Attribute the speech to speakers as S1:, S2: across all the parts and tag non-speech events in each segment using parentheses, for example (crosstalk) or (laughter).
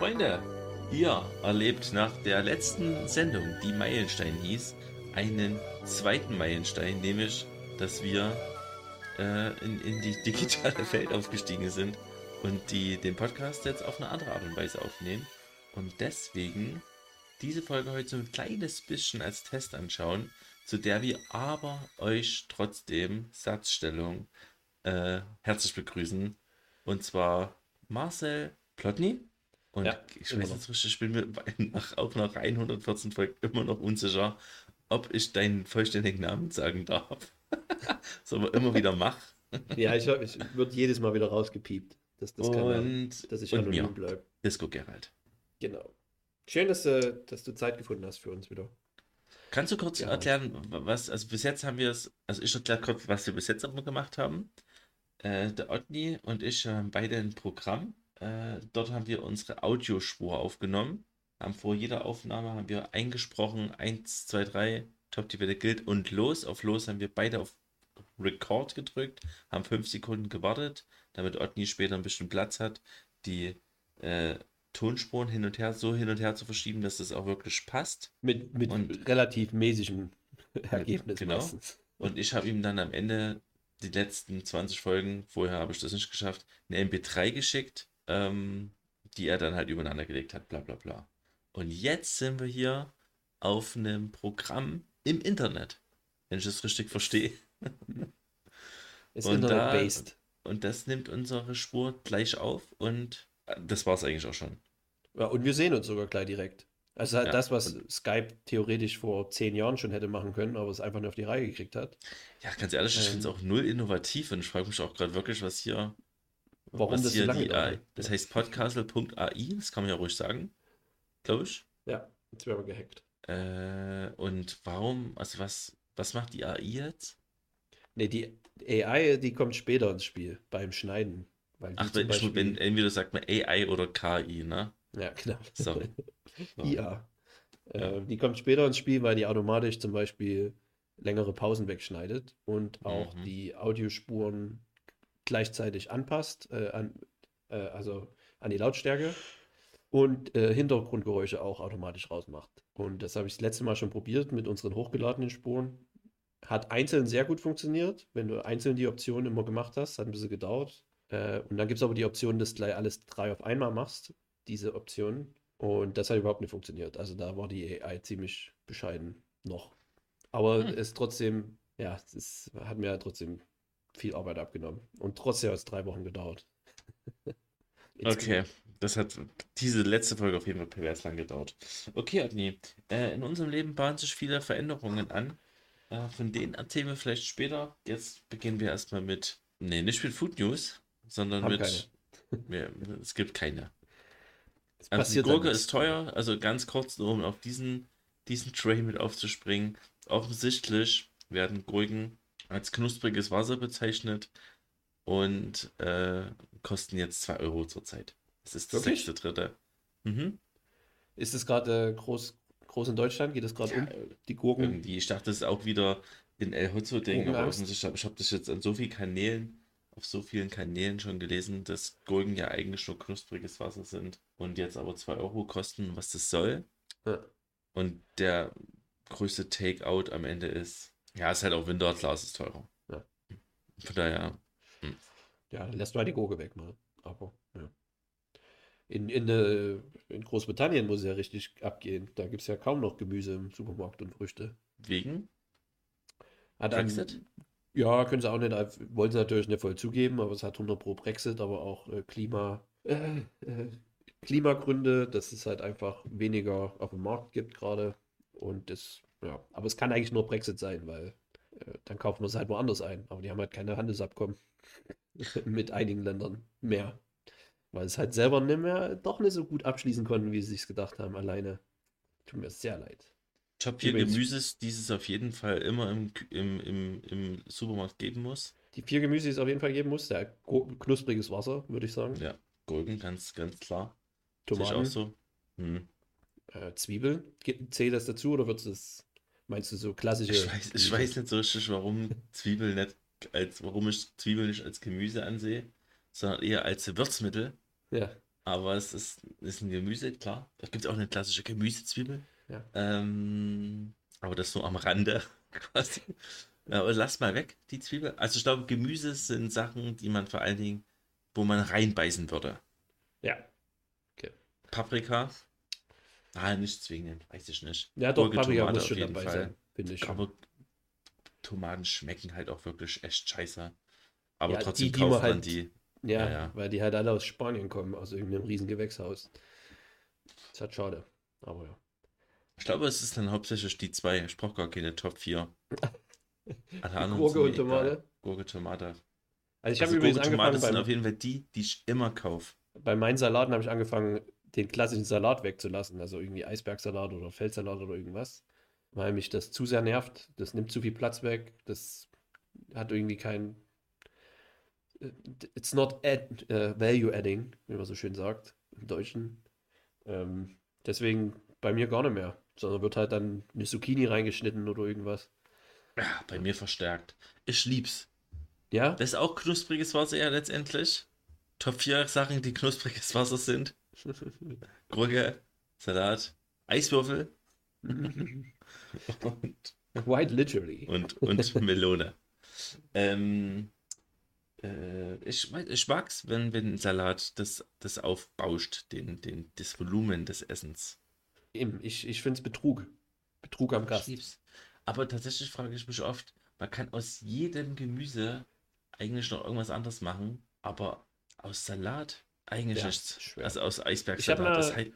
S1: Freunde, ihr erlebt nach der letzten Sendung, die Meilenstein hieß, einen zweiten Meilenstein, nämlich, dass wir äh, in, in die (laughs) digitale Welt aufgestiegen sind und die den Podcast jetzt auf eine andere Art und Weise aufnehmen. Und deswegen diese Folge heute so ein kleines bisschen als Test anschauen, zu der wir aber euch trotzdem Satzstellung äh, herzlich begrüßen. Und zwar Marcel Plotny. Und
S2: Ja,
S1: ich weiß jetzt richtig, ich bin mir nach, auch nach 114 Folgen immer noch unsicher, ob ich deinen vollständigen Namen sagen darf. (laughs) so aber immer wieder mach. (laughs)
S2: Ja, ich, ich wird jedes Mal wieder rausgepiept, dass das
S1: und
S2: dass ich anonym bleibe.
S1: Disco Gerald.
S2: Genau. Schön, dass, du- dass du Zeit gefunden hast für uns wieder.
S1: Kannst du kurz
S2: Ja.
S1: erklären, was, also bis jetzt haben wir es, also ich erkläre kurz, was wir bis jetzt immer gemacht haben. Äh, der Otni und ich haben beide ein Programm. Äh, dort haben wir unsere Audiospur aufgenommen. Haben vor jeder Aufnahme haben wir eingesprochen, 1, 2, 3, Top die Welle gilt und los. Auf los haben wir beide auf Record gedrückt, haben fünf Sekunden gewartet, damit Otni später ein bisschen Platz hat, die äh, Tonspuren hin und her, so hin und her zu verschieben, dass das auch wirklich passt.
S2: Mit, mit
S1: Und-
S2: relativ mäßigem (laughs) Ergebnis
S1: genau.
S2: meistens.
S1: Und ich habe ihm dann am Ende die letzten 20 Folgen, vorher habe ich das nicht geschafft, eine MP3 geschickt, ähm, die er dann halt übereinander gelegt hat, bla bla bla. Und jetzt sind wir hier auf einem Programm im Internet, wenn ich das richtig verstehe. (laughs)
S2: Ist
S1: Und da-
S2: Internet-based.
S1: Und das nimmt unsere Spur gleich auf und äh, das war es eigentlich auch schon.
S2: Ja, und wir sehen uns sogar gleich direkt. Also halt
S1: Ja,
S2: das, was Skype theoretisch vor zehn Jahren schon hätte machen können, aber es einfach nur auf die Reihe gekriegt hat.
S1: Ja, ganz ehrlich, ich
S2: Ähm.
S1: finde es auch null innovativ und ich frage mich auch gerade wirklich, was hier,
S2: Warum das so
S1: hier
S2: lange
S1: die. AI, das heißt podcastle.ai, das kann man ja ruhig sagen, glaube ich.
S2: Ja, jetzt werden wir gehackt.
S1: Äh, und warum, also was, was macht die AI jetzt?
S2: Nee, die AI, die kommt später ins Spiel, beim Schneiden. Weil
S1: Ach, wenn,
S2: Beispiel,
S1: wenn, entweder sagt man AI oder KI, ne?
S2: ja, genau.
S1: Sorry. So. (laughs)
S2: IA.
S1: Ja.
S2: Äh, die kommt später ins Spiel, weil die automatisch zum Beispiel längere Pausen wegschneidet und auch
S1: Mhm.
S2: die Audiospuren gleichzeitig anpasst, äh, an, äh, also an die Lautstärke und äh, Hintergrundgeräusche auch automatisch rausmacht. Und das habe ich das letzte Mal schon probiert mit unseren hochgeladenen Spuren. Hat einzeln sehr gut funktioniert, wenn du einzeln die Optionen immer gemacht hast, hat ein bisschen gedauert. Äh, und dann gibt es aber die Option, dass du gleich alles drei auf einmal machst, diese Option. Und das hat überhaupt nicht funktioniert. Also da war die AI ziemlich bescheiden noch. Aber
S1: Hm.
S2: es trotzdem, ja, es ist, hat mir trotzdem viel Arbeit abgenommen. Und trotzdem hat es drei Wochen gedauert. (laughs)
S1: Okay, das hat diese letzte Folge auf jeden Fall pervers lang gedauert. Okay, Agni, äh, in unserem Leben bahnen sich viele Veränderungen an. Äh, von denen erzählen wir vielleicht später. Jetzt beginnen wir erstmal mit, nee, nicht mit Food News, sondern
S2: Haben
S1: mit, (laughs) wir, es gibt keine.
S2: Es
S1: Also die Gurke ist teuer, also ganz kurz, nur um auf diesen, diesen Tray mit aufzuspringen. Offensichtlich werden Gurken als knuspriges Wasser bezeichnet und äh, kosten jetzt 2 Euro zurzeit. Das ist das
S2: Wirklich?
S1: sechste, dritte. Mhm.
S2: Ist es gerade äh, groß, groß in Deutschland? Geht es gerade um? Die Gurken?
S1: Irgendwie, ich dachte, das ist auch wieder in El Hotzo-Ding, aber offensichtlich, ich habe das jetzt an so vielen Kanälen, auf so vielen Kanälen schon gelesen, dass Gurken ja eigentlich nur knuspriges Wasser sind und jetzt aber 2 Euro kosten, was das soll.
S2: Ja.
S1: Und der größte Takeout am Ende ist, ja, ist halt auch Winterglas ist teurer.
S2: Ja.
S1: Von daher,
S2: Ja, dann lässt mal die Gurke weg mal. Aber, ja. In, in, äh, in Großbritannien muss es ja richtig abgehen. Da gibt es ja kaum noch Gemüse im Supermarkt und Früchte.
S1: wegen
S2: Hat
S1: Brexit?
S2: Ja, können sie auch nicht, wollen sie natürlich nicht voll zugeben, aber es hat 100 pro Brexit, aber auch äh, Klima, äh, äh, Klimagründe, dass es halt einfach weniger auf dem Markt gibt gerade. Und das, ja, aber es kann eigentlich nur Brexit sein, weil äh, dann kaufen wir es halt woanders ein. Aber die haben halt keine Handelsabkommen (laughs) mit einigen Ländern mehr. Weil es halt selber nicht mehr, doch nicht so gut abschließen konnten, wie sie sich gedacht haben, alleine. Tut mir sehr leid.
S1: Top 4
S2: Übrigens-
S1: Gemüses, die es auf jeden Fall immer im, im, im, im Supermarkt geben muss.
S2: Die vier Gemüse, die es auf jeden Fall geben muss, der knuspriges Wasser, würde ich sagen.
S1: Ja, Gurken, ganz, ganz klar. Sehe ich auch
S2: Tomaten,
S1: so. Hm.
S2: äh, Zwiebeln. Zählt das dazu oder wird es, meinst du, so klassische
S1: Ich weiß, ich weiß nicht so richtig, warum Zwiebel nicht als, warum ich Zwiebel nicht als Gemüse ansehe, sondern eher als Würzmittel.
S2: Ja,
S1: Aber es ist, ist ein Gemüse, klar. Es gibt auch eine klassische Gemüsezwiebel.
S2: Ja.
S1: Ähm, aber das nur am Rande (laughs) quasi. Aber lass mal weg, die Zwiebel. Also ich glaube, Gemüse sind Sachen, die man vor allen Dingen, wo man reinbeißen würde.
S2: ja.
S1: Paprika. Ah, nicht zwingend, weiß ich nicht.
S2: Ja, doch, Paprika
S1: Tomate
S2: muss schon dabei
S1: Fall.
S2: sein, finde ich.
S1: Aber Tomaten schmecken halt auch wirklich echt scheiße. Aber
S2: Ja,
S1: trotzdem
S2: die, die man
S1: kauft man
S2: halt-
S1: die.
S2: Ja,
S1: Ja, ja.
S2: weil die halt alle aus Spanien kommen, aus irgendeinem riesen Gewächshaus. ist halt schade. Aber ja.
S1: Ich glaube, es ist dann hauptsächlich die zwei. Ich brauche gar keine Top 4. (laughs) Alle anderen
S2: Gurke
S1: sind
S2: und Tomate.
S1: egal. Gurke, Tomate.
S2: Also ich
S1: Also
S2: habe übrigens
S1: Gurke, Tomate
S2: angefangen,
S1: sind
S2: beim,
S1: auf jeden Fall die, die ich immer kaufe.
S2: bei meinen Salaten habe ich angefangen, den klassischen Salat wegzulassen. Also irgendwie Eisbergsalat oder Feldsalat oder irgendwas. Weil mich das zu sehr nervt. Das nimmt zu viel Platz weg. Das hat irgendwie kein. It's not add, äh, value adding, wie man so schön sagt im Deutschen. Ähm, deswegen bei mir gar nicht mehr. Sondern wird halt dann eine Zucchini reingeschnitten oder irgendwas.
S1: Ja, bei mir verstärkt. Ich lieb's.
S2: Ja?
S1: Das ist auch knuspriges Wasser ja letztendlich. Top 4 Sachen, die knuspriges Wasser sind. (laughs) Gurke, Salat, Eiswürfel und, (laughs)
S2: Quite literally.
S1: und, und Melone. Ähm, äh, ich, mag- ich mag's, wenn, wenn ein Salat das, das aufbauscht, den, den, das Volumen des Essens.
S2: Eben, ich, ich finde es Betrug. Betrug am Gast.
S1: Aber tatsächlich frage ich mich oft, man kann aus jedem Gemüse eigentlich noch irgendwas anderes machen, aber aus Salat eigentlich
S2: Ja,
S1: nichts.
S2: schwer.
S1: Also aus
S2: Ich habe mal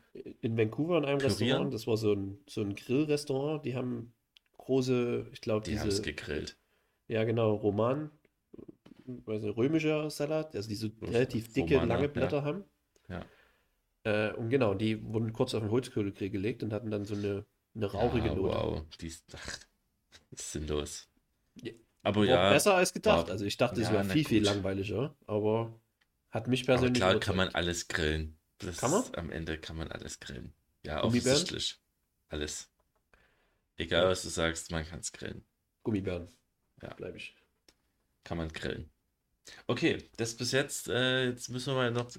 S2: in Vancouver in einem
S1: Pürieren?
S2: Restaurant, das war so ein, so ein Grillrestaurant, die haben große, ich glaube,
S1: die haben es
S2: diese,
S1: gegrillt.
S2: ja genau, Roman, weiß nicht, römischer Salat, also die so relativ dicke,
S1: Romaner,
S2: lange
S1: ja.
S2: Blätter haben.
S1: Ja.
S2: Äh, und genau, die wurden kurz auf den Holzkohlegrill gelegt und hatten dann so eine, eine rauchige
S1: Ja,
S2: Note.
S1: wow, die ist, ach, ist sinnlos.
S2: Ja,
S1: Aber
S2: War
S1: ja,
S2: besser als gedacht.
S1: war-
S2: Also ich dachte, es
S1: ja,
S2: wäre viel, viel
S1: gut.
S2: langweiliger, aber hat mich
S1: aber
S2: persönlich
S1: klar kann man alles grillen. Das
S2: Kann man?
S1: ist- Am Ende kann man alles grillen. Ja,
S2: Gummibären?
S1: offensichtlich. Alles. Egal,
S2: Ja.
S1: was du sagst, man kann es grillen.
S2: Gummibären.
S1: Ja.
S2: Bleibe ich.
S1: Kann man grillen. Okay, das bis jetzt. Äh, jetzt müssen wir mal noch.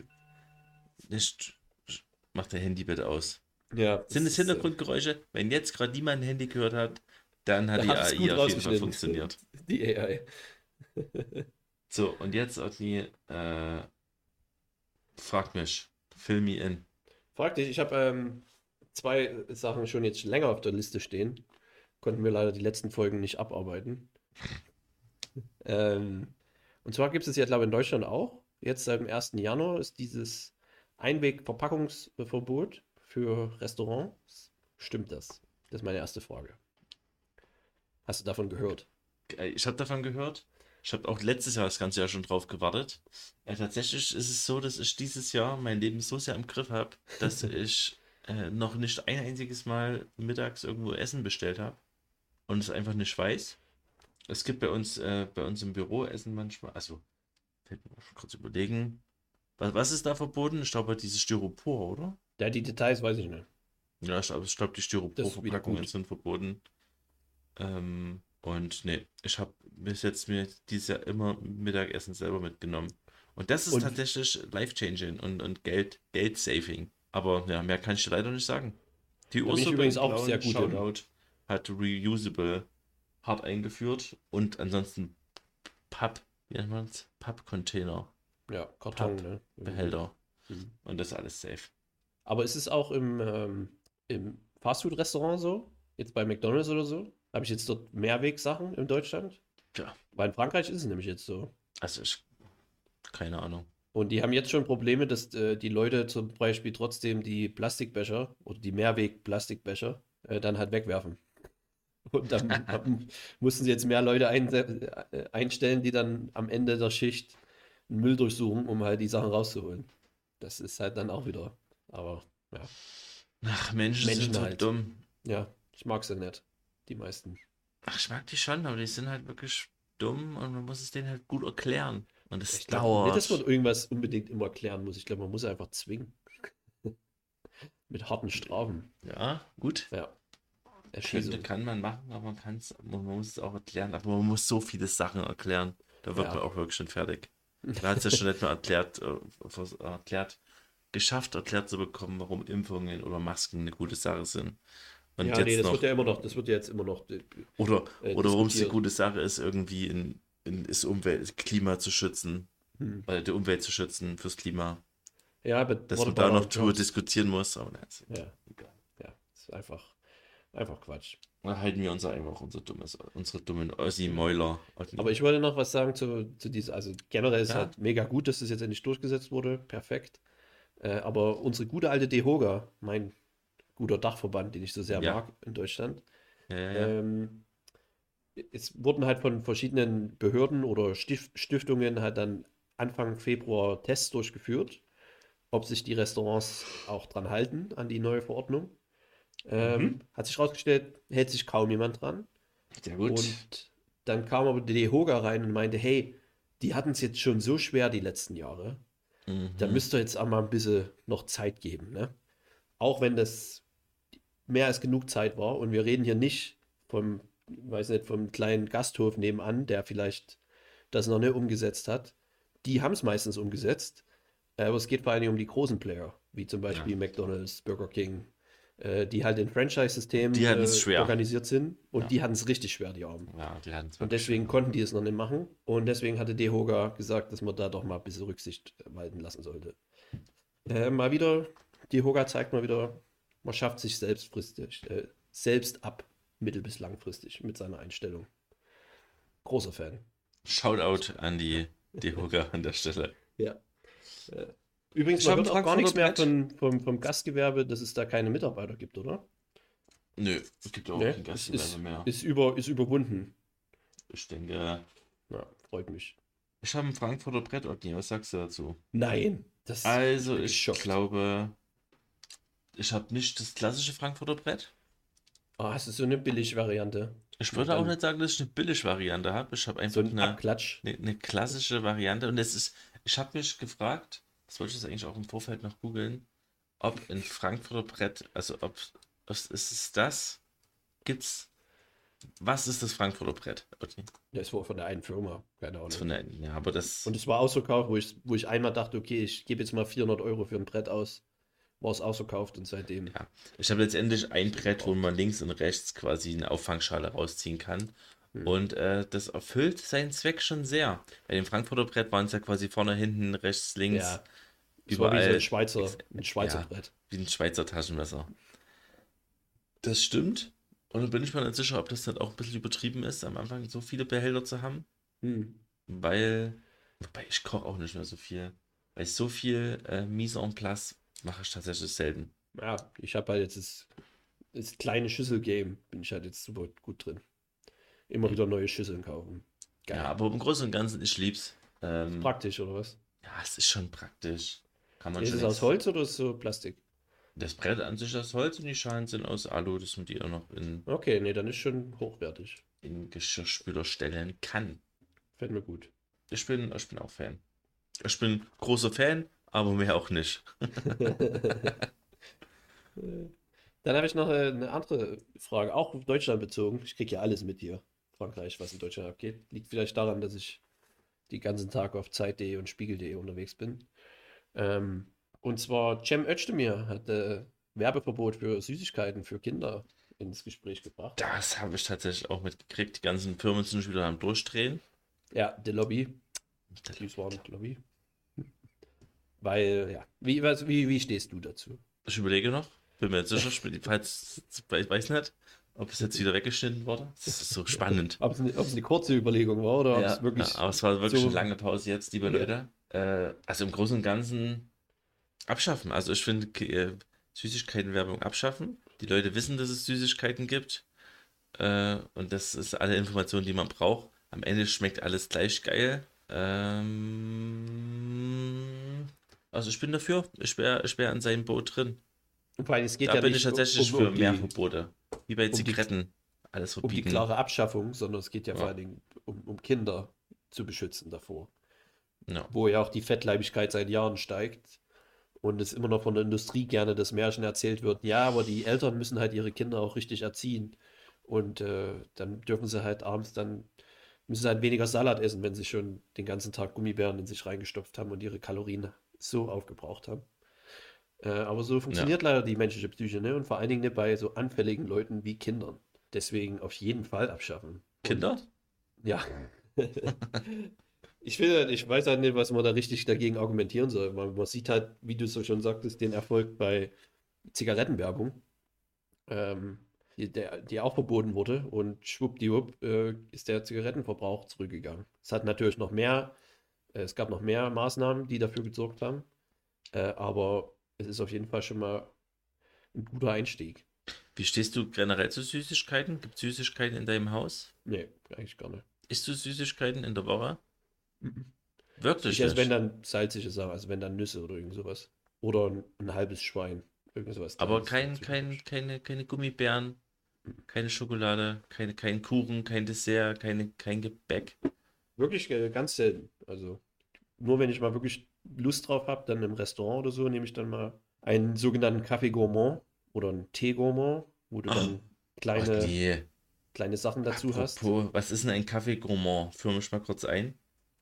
S1: Nicht. Mach dein Handy bitte aus.
S2: Ja,
S1: Sind
S2: das
S1: es
S2: ist, äh,
S1: Hintergrundgeräusche? Wenn jetzt gerade niemand ein Handy gehört hat, dann hat
S2: Da
S1: die AI auf jeden Fall funktioniert.
S2: Die AI.
S1: So, und jetzt Otni, äh, frag mich. Fill me in.
S2: Frag dich, ich habe ähm, zwei Sachen schon jetzt länger auf der Liste stehen. Konnten wir leider die letzten Folgen nicht abarbeiten. (laughs) ähm, und zwar gibt es ja, glaube ich, in Deutschland auch. Jetzt seit dem 1. Januar ist dieses Einwegverpackungsverbot für Restaurants. Stimmt das? Das ist meine erste Frage. Hast du davon gehört?
S1: Äh, Ich habe davon gehört. Ich habe auch letztes Jahr das ganze Jahr schon drauf gewartet. Äh, tatsächlich ist es so, dass ich dieses Jahr mein Leben so sehr im Griff habe, dass (laughs) ich äh, noch nicht ein einziges Mal mittags irgendwo Essen bestellt habe und es einfach nicht weiß. Es gibt bei uns, äh, bei uns im Büro Essen manchmal, also, fällt mir mal kurz überlegen. Was, was ist da verboten? Ich glaube, dieses Styropor, oder?
S2: Ja, die Details weiß ich nicht.
S1: Ja, ich glaube, ich glaub, die Styroporverpackungen sind verboten. Ähm, und nee, ich habe bis jetzt mir dieses Jahr immer Mittagessen selber mitgenommen. Und das ist
S2: Und-
S1: tatsächlich life-changing und, und Geld, Geld-saving. Aber ja, mehr kann ich dir leider nicht sagen. Die Ursula
S2: übrigens auch sehr gut
S1: Shoutout, hat reusable hart eingeführt und ansonsten Papp, wie nennt man es? Papp-Container,
S2: Ja, Karton,
S1: Papp-
S2: ne?
S1: Behälter.
S2: Mhm.
S1: Und das ist alles safe.
S2: Aber ist es auch im, ähm, im Fastfood-Restaurant so? Jetzt bei McDonald's oder so? Habe ich jetzt dort Mehrwegsachen in Deutschland?
S1: Ja.
S2: Weil in Frankreich ist es nämlich jetzt so.
S1: Also ich, keine Ahnung.
S2: Und die haben jetzt schon Probleme, dass äh, die Leute zum Beispiel trotzdem die Plastikbecher oder die Mehrweg-Plastikbecher äh, dann halt wegwerfen. Und dann (laughs) haben- mussten sie jetzt mehr Leute ein, äh, einstellen, die dann am Ende der Schicht einen Müll durchsuchen, um halt die Sachen rauszuholen. das ist halt dann auch wieder. Aber ja.
S1: Ach, Menschen,
S2: Menschen
S1: sind
S2: halt.
S1: dumm.
S2: Ja, ich mag sie nicht. Die meisten.
S1: Ach, ich mag die schon, aber die sind halt wirklich dumm und man muss es denen halt gut erklären. Und es
S2: Ich
S1: dauert.
S2: nicht, dass man irgendwas unbedingt immer klären muss. Ich glaube, man muss einfach zwingen. (laughs) Mit harten Strafen.
S1: ja, gut.
S2: Ja.
S1: Könnte,
S2: Erschießung.
S1: kann man machen, aber man kann es, man muss es auch erklären. Aber man muss so viele Sachen erklären. Da wird
S2: Ja.
S1: man auch wirklich schon fertig. (laughs) Da hat es ja schon nicht mehr erklärt, äh, erklärt, geschafft, erklärt zu bekommen, warum Impfungen oder Masken eine gute Sache sind. Und
S2: Ja,
S1: jetzt
S2: nee, das
S1: noch,
S2: wird ja immer noch, das wird ja jetzt immer noch. äh,
S1: oder,
S2: äh,
S1: oder warum es eine gute Sache ist, irgendwie in, in das Umwelt, Klima zu schützen,
S2: Hm.
S1: weil die Umwelt zu schützen fürs Klima.
S2: Ja, aber
S1: Dass man da noch drüber diskutieren muss, aber nein, ist
S2: Ja,
S1: egal.
S2: ja, ist einfach, einfach Quatsch.
S1: Da halten wir uns einfach unser dummes, unsere dummen Ossi-Mäuler.
S2: Aber ich wollte noch was sagen zu, zu dieser, also generell ist
S1: Ja.
S2: halt mega gut, dass das jetzt endlich durchgesetzt wurde, perfekt. Äh, aber unsere gute alte DEHOGA, mein guter Dachverband, den ich so sehr
S1: Ja.
S2: mag in Deutschland,
S1: ja, ja,
S2: ähm, es wurden halt von verschiedenen Behörden oder Stif Stiftungen halt dann Anfang Februar Tests durchgeführt, ob sich die Restaurants auch dran halten an die neue Verordnung. Ähm,
S1: Mhm.
S2: Hat sich herausgestellt, hält sich kaum jemand dran.
S1: Sehr gut.
S2: Und dann kam aber die DEHOGA rein und meinte, hey, die hatten es jetzt schon so schwer die letzten Jahre.
S1: Mhm.
S2: Da müsst ihr jetzt auch mal ein bisschen noch Zeit geben, ne? Auch wenn das mehr als genug Zeit war. Und wir reden hier nicht vom, weiß nicht, vom kleinen Gasthof nebenan, der vielleicht das noch nicht umgesetzt hat. Die haben es meistens umgesetzt. Aber es geht vor allem um die großen Player, wie zum Beispiel
S1: Ja.
S2: McDonald's, Burger King, äh, die halt in Franchise-System
S1: Die hatten's
S2: äh, organisiert sind. Und
S1: Ja.
S2: die hatten es richtig schwer, die Armen.
S1: ja, die hatten es
S2: Und deswegen konnten die es noch nicht machen. Und deswegen hatte DeHoga gesagt, dass man da doch mal ein bisschen Rücksicht walten lassen sollte. Äh, mal wieder, DeHoga zeigt mal wieder, man schafft sich selbstfristig, äh, selbst ab, mittel- bis langfristig mit seiner Einstellung. Großer Fan.
S1: Shoutout an die Dehoga an der Stelle.
S2: Ja. Äh, übrigens,
S1: Ich
S2: man
S1: hab
S2: hört
S1: ein
S2: auch gar nichts mehr von, vom, vom Gastgewerbe, dass es da keine Mitarbeiter gibt, oder?
S1: Nö, es gibt auch
S2: Ne?
S1: kein Gastgewerbe
S2: ist,
S1: mehr.
S2: ist, über, ist überwunden.
S1: Ich denke,
S2: Ja, freut mich.
S1: ich habe ein Frankfurter Brett, Otni. Was sagst du dazu?
S2: Nein, das
S1: Also, ich
S2: geschockt.
S1: glaube, ich habe nicht das klassische Frankfurter Brett.
S2: Ah, es ist so eine Billig-Variante.
S1: Ich würde auch nicht sagen, dass ich eine Billig-Variante habe. Ich habe einfach
S2: So ein
S1: eine, eine, eine klassische Variante. Und es ist, ich habe mich gefragt, das wollte ich jetzt eigentlich auch im Vorfeld noch googeln, ob ein Frankfurter Brett, also ob, ist es das? Gibt's, was ist das Frankfurter Brett? Otni?
S2: Das war von der einen Firma, keine Ahnung.
S1: Von der, ja, aber das,
S2: Und es war ausverkauft, wo ich, wo ich einmal dachte, okay, ich gebe jetzt mal 400 Euro für ein Brett aus. War es ausverkauft und seitdem.
S1: Ja. Ich habe letztendlich ein Brett, wo man links und rechts quasi eine Auffangschale rausziehen kann.
S2: Hm.
S1: Und äh, das erfüllt seinen Zweck schon sehr. Bei dem Frankfurter Brett waren es ja quasi vorne, hinten, rechts, links,
S2: Ja, wie so
S1: überall
S2: ein Schweizer, ein Schweizer
S1: ja.
S2: Brett.
S1: wie ein Schweizer Taschenmesser. Das stimmt. Und dann bin ich mir nicht sicher, ob das nicht auch ein bisschen übertrieben ist, am Anfang so viele Behälter zu haben.
S2: Hm.
S1: Weil, wobei ich koche auch nicht mehr so viel. Weil so viel äh, Mise en place mache ich tatsächlich selten.
S2: Ja, ich habe halt jetzt das, das kleine Schüssel-Game, bin ich halt jetzt super gut drin. Immer wieder neue Schüsseln kaufen. Geil.
S1: Ja, aber im Großen und Ganzen, ich lieb's. Ähm,
S2: Praktisch, oder was?
S1: Ja, es ist schon praktisch. Kann man
S2: Ist
S1: schon
S2: es aus Holz oder ist es so Plastik?
S1: Das Brett an sich ist aus Holz und die Schalen sind aus Alu, dass man die auch noch in,
S2: Okay, nee, dann ist schon hochwertig.
S1: in Geschirrspüler stellen kann.
S2: Fällt mir gut.
S1: Ich bin, ich bin auch Fan. Ich bin großer Fan, aber mehr auch nicht. (laughs)
S2: Dann habe ich noch äh, eine andere Frage, auch auf Deutschland bezogen. Ich kriege ja alles mit hier, Frankreich, was in Deutschland abgeht. Liegt vielleicht daran, dass ich die ganzen Tag auf Zeit.de und Spiegel.de unterwegs bin. Ähm, und zwar Cem Özdemir hat äh, Werbeverbot für Süßigkeiten für Kinder ins Gespräch gebracht.
S1: Das habe ich tatsächlich auch mitgekriegt. Die ganzen Firmen sind schon wieder am Durchdrehen.
S2: Ja, der Lobby, die waren Lobby. Weil, ja, wie, was, wie, wie stehst du dazu?
S1: Ich überlege noch. Bin mir jetzt sicher, falls, ich (laughs) weiß nicht, ob es jetzt wieder weggeschnitten wurde. Das ist so spannend.
S2: Ob es eine, ob es eine kurze Überlegung war oder ob
S1: Ja,
S2: es wirklich.
S1: ja, aber es war wirklich
S2: so-
S1: eine lange Pause jetzt, liebe
S2: Ja.
S1: Leute. Äh, also im Großen und Ganzen abschaffen. Also ich finde äh, Süßigkeitenwerbung abschaffen. Die Leute wissen, dass es Süßigkeiten gibt. Äh, und das ist alle Informationen, die man braucht. Am Ende schmeckt alles gleich geil. Ähm, Also ich bin dafür. Ich wäre ich wär an seinem Boot drin.
S2: Vor allem, es geht
S1: Da
S2: ja
S1: bin
S2: nicht
S1: ich tatsächlich
S2: um, um,
S1: für
S2: die,
S1: mehr Verbote. Wie bei
S2: die-
S1: Zigaretten. Alles
S2: um die
S1: verbieten.
S2: klare Abschaffung, sondern es geht ja, vor
S1: Ja.
S2: allen Dingen um, um Kinder zu beschützen davor.
S1: Ja.
S2: Wo ja auch die Fettleibigkeit seit Jahren steigt. Und es immer noch von der Industrie gerne das Märchen erzählt wird, ja, aber die Eltern müssen halt ihre Kinder auch richtig erziehen. Und äh, dann dürfen sie halt abends dann, müssen sie halt weniger Salat essen, wenn sie schon den ganzen Tag Gummibären in sich reingestopft haben und ihre Kalorien so aufgebraucht haben. Äh, aber so funktioniert leider die menschliche Psyche, ne? Und vor allen Dingen bei so anfälligen Leuten wie Kindern. Deswegen auf jeden Fall abschaffen.
S1: Kinder?
S2: Und, ja. (laughs) Ich will, ich weiß halt nicht, was man da richtig dagegen argumentieren soll. Man, man sieht halt, wie du so schon sagtest, den Erfolg bei Zigarettenwerbung, ähm, die, der, die auch verboten wurde und schwuppdiwupp äh, ist der Zigarettenverbrauch zurückgegangen. Es hat natürlich noch mehr, es gab noch mehr Maßnahmen, die dafür gesorgt haben, äh, aber es ist auf jeden Fall schon mal ein guter Einstieg.
S1: Wie stehst du generell zu Süßigkeiten? Gibt es Süßigkeiten in deinem Haus?
S2: Nee, eigentlich gar nicht.
S1: Isst du Süßigkeiten in der Woche?
S2: Mhm.
S1: Wirklich
S2: Ich esse, wenn dann salzige Sachen, also wenn dann Nüsse oder irgend sowas. Oder ein, ein halbes Schwein. Irgend sowas.
S1: Aber kein, kein, keine, keine Gummibären, keine Schokolade, keine, kein Kuchen, kein Dessert, keine, kein Gebäck.
S2: Wirklich äh, ganz selten. Also nur wenn ich mal wirklich Lust drauf habe, dann im Restaurant oder so, nehme ich dann mal einen sogenannten Kaffee Gourmand oder einen Tee Gourmand, wo du dann
S1: Ach
S2: kleine,
S1: nee.
S2: kleine Sachen dazu hast.
S1: Apropos, was ist denn ein Kaffee Gourmand? Führ mich mal kurz ein.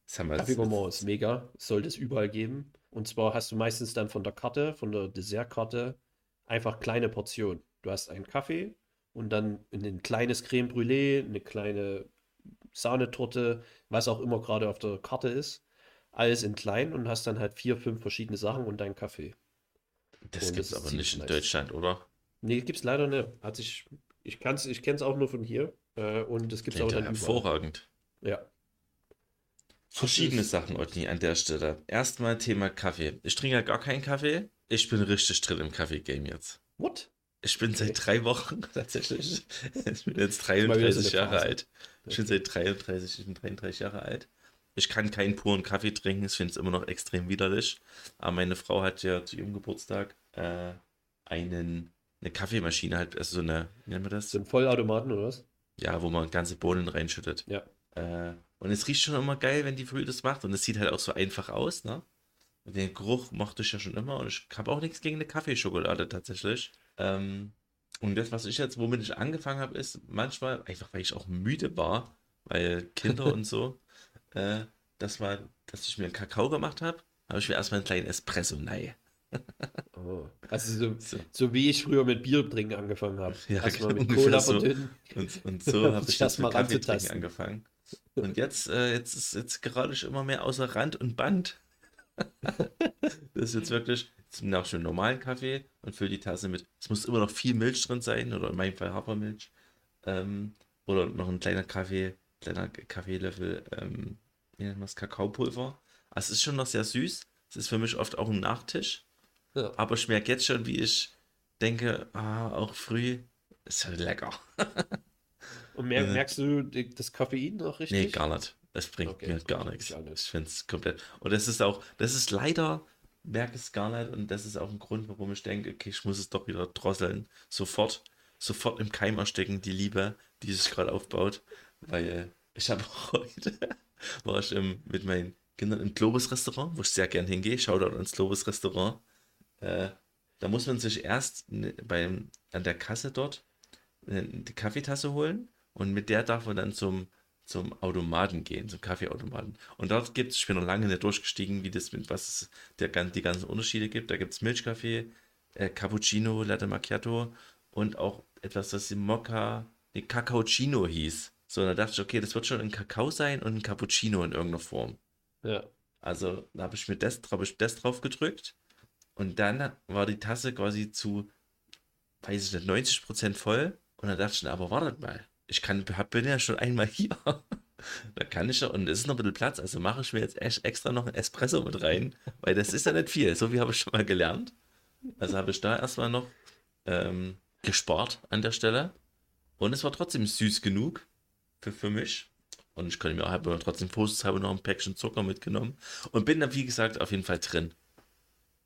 S2: Kaffee Gourmand ist mega, sollte es überall geben. Und zwar hast du meistens dann von der Karte, von der Dessertkarte, einfach kleine Portionen. Du hast einen Kaffee und dann ein kleines Creme Brûlée, eine kleine Sahnetorte, was auch immer gerade auf der Karte ist. Alles in klein und hast dann halt vier, fünf verschiedene Sachen und deinen Kaffee.
S1: Das
S2: Und
S1: gibt's
S2: das ist
S1: aber nicht in
S2: nice.
S1: Deutschland, oder?
S2: Nee, gibt's leider nicht. Hat sich, ich kann's, ich kenn's auch nur von hier. Äh, und es gibt's
S1: Klingt ja
S2: dann überall.
S1: hervorragend.
S2: Ja.
S1: Verschiedene
S2: ist-
S1: Sachen, Otni, an der Stelle. Erstmal Thema Kaffee. Ich trinke ja gar keinen Kaffee. Ich bin richtig drin im Kaffee-Game jetzt.
S2: What?
S1: Ich bin seit drei Wochen (laughs) tatsächlich. Ich bin jetzt
S2: mal wieder so
S1: 33
S2: eine
S1: Jahre alt. Ich bin seit 33, ich bin 33 Jahre alt. Ich kann keinen puren Kaffee trinken, ich finde es immer noch extrem widerlich. Aber meine Frau hat ja zu ihrem Geburtstag äh, einen, eine Kaffeemaschine, halt, also so eine, wie nennen wir das?
S2: So ein Vollautomaten oder was?
S1: Ja, wo man ganze Bohnen reinschüttet.
S2: Ja.
S1: Äh, und es riecht schon immer geil, wenn die früh das macht. Und es sieht halt auch so einfach aus, ne? Den Geruch mochte ich ja schon immer. Und ich habe auch nichts gegen eine Kaffeeschokolade tatsächlich. Ähm, und das, was ich jetzt, womit ich angefangen habe, ist manchmal, einfach weil ich auch müde war, weil Kinder und so, (laughs) äh, dass, man, dass ich mir einen Kakao gemacht habe, habe ich mir erstmal einen kleinen Espresso, nein. (laughs)
S2: Oh. Also so,
S1: So.
S2: so wie ich früher mit Bier trinken angefangen habe.
S1: Ja,
S2: Erstmal mit
S1: ungefähr
S2: Cola
S1: so.
S2: verdünnen.
S1: Und, und so (laughs) habe ich
S2: das mal
S1: mit Kaffee trinken angefangen. Und jetzt, äh, jetzt ist jetzt gerade ich immer mehr außer Rand und Band. (laughs) das ist jetzt wirklich, jetzt nach schon normalen Kaffee und fülle die Tasse mit. Es muss immer noch viel Milch drin sein, oder in meinem Fall Hafermilch. Ähm, oder noch ein kleiner Kaffee, kleiner Kaffeelöffel, ähm, wie nennt man das, Kakaopulver. Also es ist schon noch sehr süß. Es ist für mich oft auch ein Nachtisch.
S2: Ja.
S1: Aber ich merke jetzt schon, wie ich denke, ah, auch früh ist halt lecker. (laughs)
S2: Und mer merkst du das Koffein noch richtig?
S1: Nee, gar nicht. Das bringt
S2: Okay,
S1: mir gar
S2: ich
S1: nichts.
S2: nicht.
S1: Ich finde es komplett. Und das ist auch, das ist leider, merke es gar nicht. Und das ist auch ein Grund, warum ich denke, okay, ich muss es doch wieder drosseln. Sofort, sofort im Keim ersticken, die Liebe, die sich gerade aufbaut. Weil ich habe (laughs) heute, war ich im, mit meinen Kindern im Globus-Restaurant, wo ich sehr gern hingehe. Shoutout ans Globus-Restaurant. Äh, da muss man sich erst ne, beim, an der Kasse dort äh, die Kaffeetasse holen und mit der darf man dann zum, zum Automaten gehen, zum Kaffeeautomaten. Und dort gibt es, ich bin noch lange nicht durchgestiegen, wie das mit was es der, die ganzen Unterschiede gibt. Da gibt es Milchkaffee, äh, Cappuccino, Latte Macchiato und auch etwas, das im Mokka, nee, Cacauccino hieß. So, und da dachte ich, okay, das wird schon ein Kakao sein und ein Cappuccino in irgendeiner Form.
S2: Ja.
S1: Also da habe ich mir das, hab ich das drauf gedrückt und dann war die Tasse quasi zu, weiß ich nicht, 90% voll und dann dachte ich, aber wartet mal, ich kann, bin ja schon einmal hier. (laughs) da kann ich ja, und es ist noch ein bisschen Platz, also mache ich mir jetzt echt extra noch ein Espresso mit rein, weil das ist ja nicht viel, so wie habe ich schon mal gelernt. Also habe ich da erstmal noch ähm, gespart an der Stelle und es war trotzdem süß genug für, für mich. Und ich konnte mir auch trotzdem vorsichtshalber noch ein Päckchen Zucker mitgenommen. Und bin dann, wie gesagt, auf jeden Fall drin.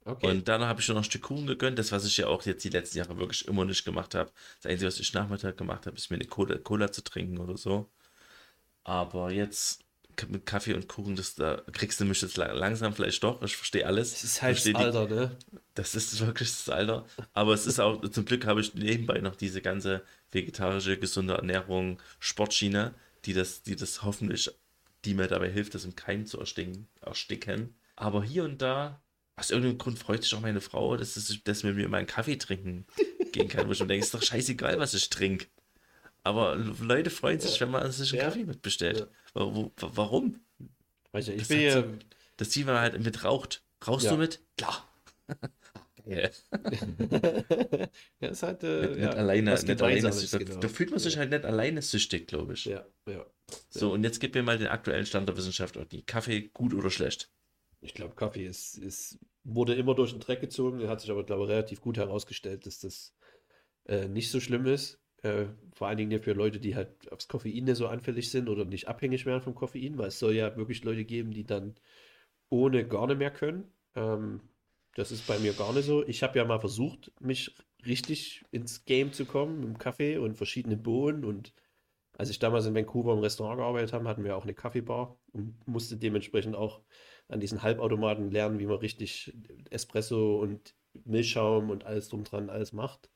S1: Okay. Und dann habe ich noch ein Stück Kuchen gegönnt, das, was ich ja auch jetzt die letzten Jahre wirklich immer nicht gemacht habe. Das Einzige, was ich Nachmittag gemacht habe, ist mir eine Cola, Cola zu trinken oder so. Aber jetzt mit Kaffee und Kuchen, das, da kriegst du mich jetzt langsam vielleicht doch. Ich verstehe alles.
S2: Das ist halt das Alter, ne?
S1: Das ist wirklich das Alter. Aber es ist auch, zum Glück habe ich nebenbei noch diese ganze vegetarische, gesunde Ernährung, Sportschiene, die das, die das hoffentlich, die mir dabei hilft, das im Keim zu ersticken. ersticken. Aber hier und da, aus irgendeinem Grund freut sich auch meine Frau, dass, es, dass wir mir mal einen Kaffee trinken (laughs) gehen kann, wo ich mir denke, ist doch scheißegal, was ich trinke. Aber Leute freuen sich, wenn man sich einen ja. Kaffee mitbestellt. Ja. Warum?
S2: Weiß ich, ich bin ja.
S1: Das Ziel war halt mit raucht. Rauchst ja. du mit?
S2: Klar. (laughs) Geil. (laughs) ja, ist halt. Äh,
S1: nicht, ja, nicht alleine. Nicht alleine genau. Da fühlt man sich halt nicht alleine süchtig, glaube ich.
S2: Ja, ja.
S1: So, und jetzt gib mir mal den aktuellen Stand der Wissenschaft. Die Kaffee gut oder schlecht?
S2: Ich glaube, Kaffee ist, ist, wurde immer durch den Dreck gezogen, hat sich aber, glaube ich, relativ gut herausgestellt, dass das äh, nicht so schlimm ist. Äh, vor allen Dingen für Leute, die halt aufs Koffein so anfällig sind oder nicht abhängig werden vom Koffein, weil es soll ja wirklich Leute geben, die dann ohne gar nicht mehr können. Ähm, das ist bei mir gar nicht so. Ich habe ja mal versucht, mich richtig ins Game zu kommen mit dem Kaffee und verschiedenen Bohnen. Und als ich damals in Vancouver im Restaurant gearbeitet habe, hatten wir auch eine Kaffeebar und musste dementsprechend auch an diesen Halbautomaten lernen, wie man richtig Espresso und Milchschaum und alles drum dran alles macht.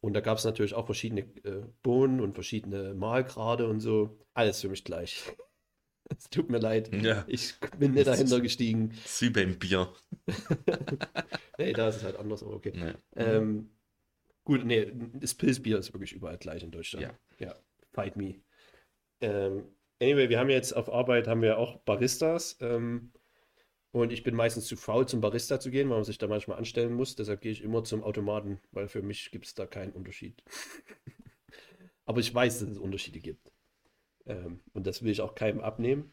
S2: Und da gab es natürlich auch verschiedene äh, Bohnen und verschiedene Mahlgrade und so. Alles für mich gleich. (laughs) Es tut mir leid.
S1: Ja.
S2: Ich bin nicht dahinter gestiegen.
S1: Ist wie beim Bier. (laughs)
S2: nee, da ist es halt anders, aber okay. Nee. Ähm, gut, nee, das Pilzbier ist wirklich überall gleich in Deutschland.
S1: Ja. ja.
S2: Fight me. Ähm, anyway, wir haben jetzt auf Arbeit haben wir auch Baristas. Ähm, und ich bin meistens zu faul, zum Barista zu gehen, weil man sich da manchmal anstellen muss. Deshalb gehe ich immer zum Automaten, weil für mich gibt es da keinen Unterschied. (laughs) Aber ich weiß, dass es Unterschiede gibt. Ähm, und das will ich auch keinem abnehmen.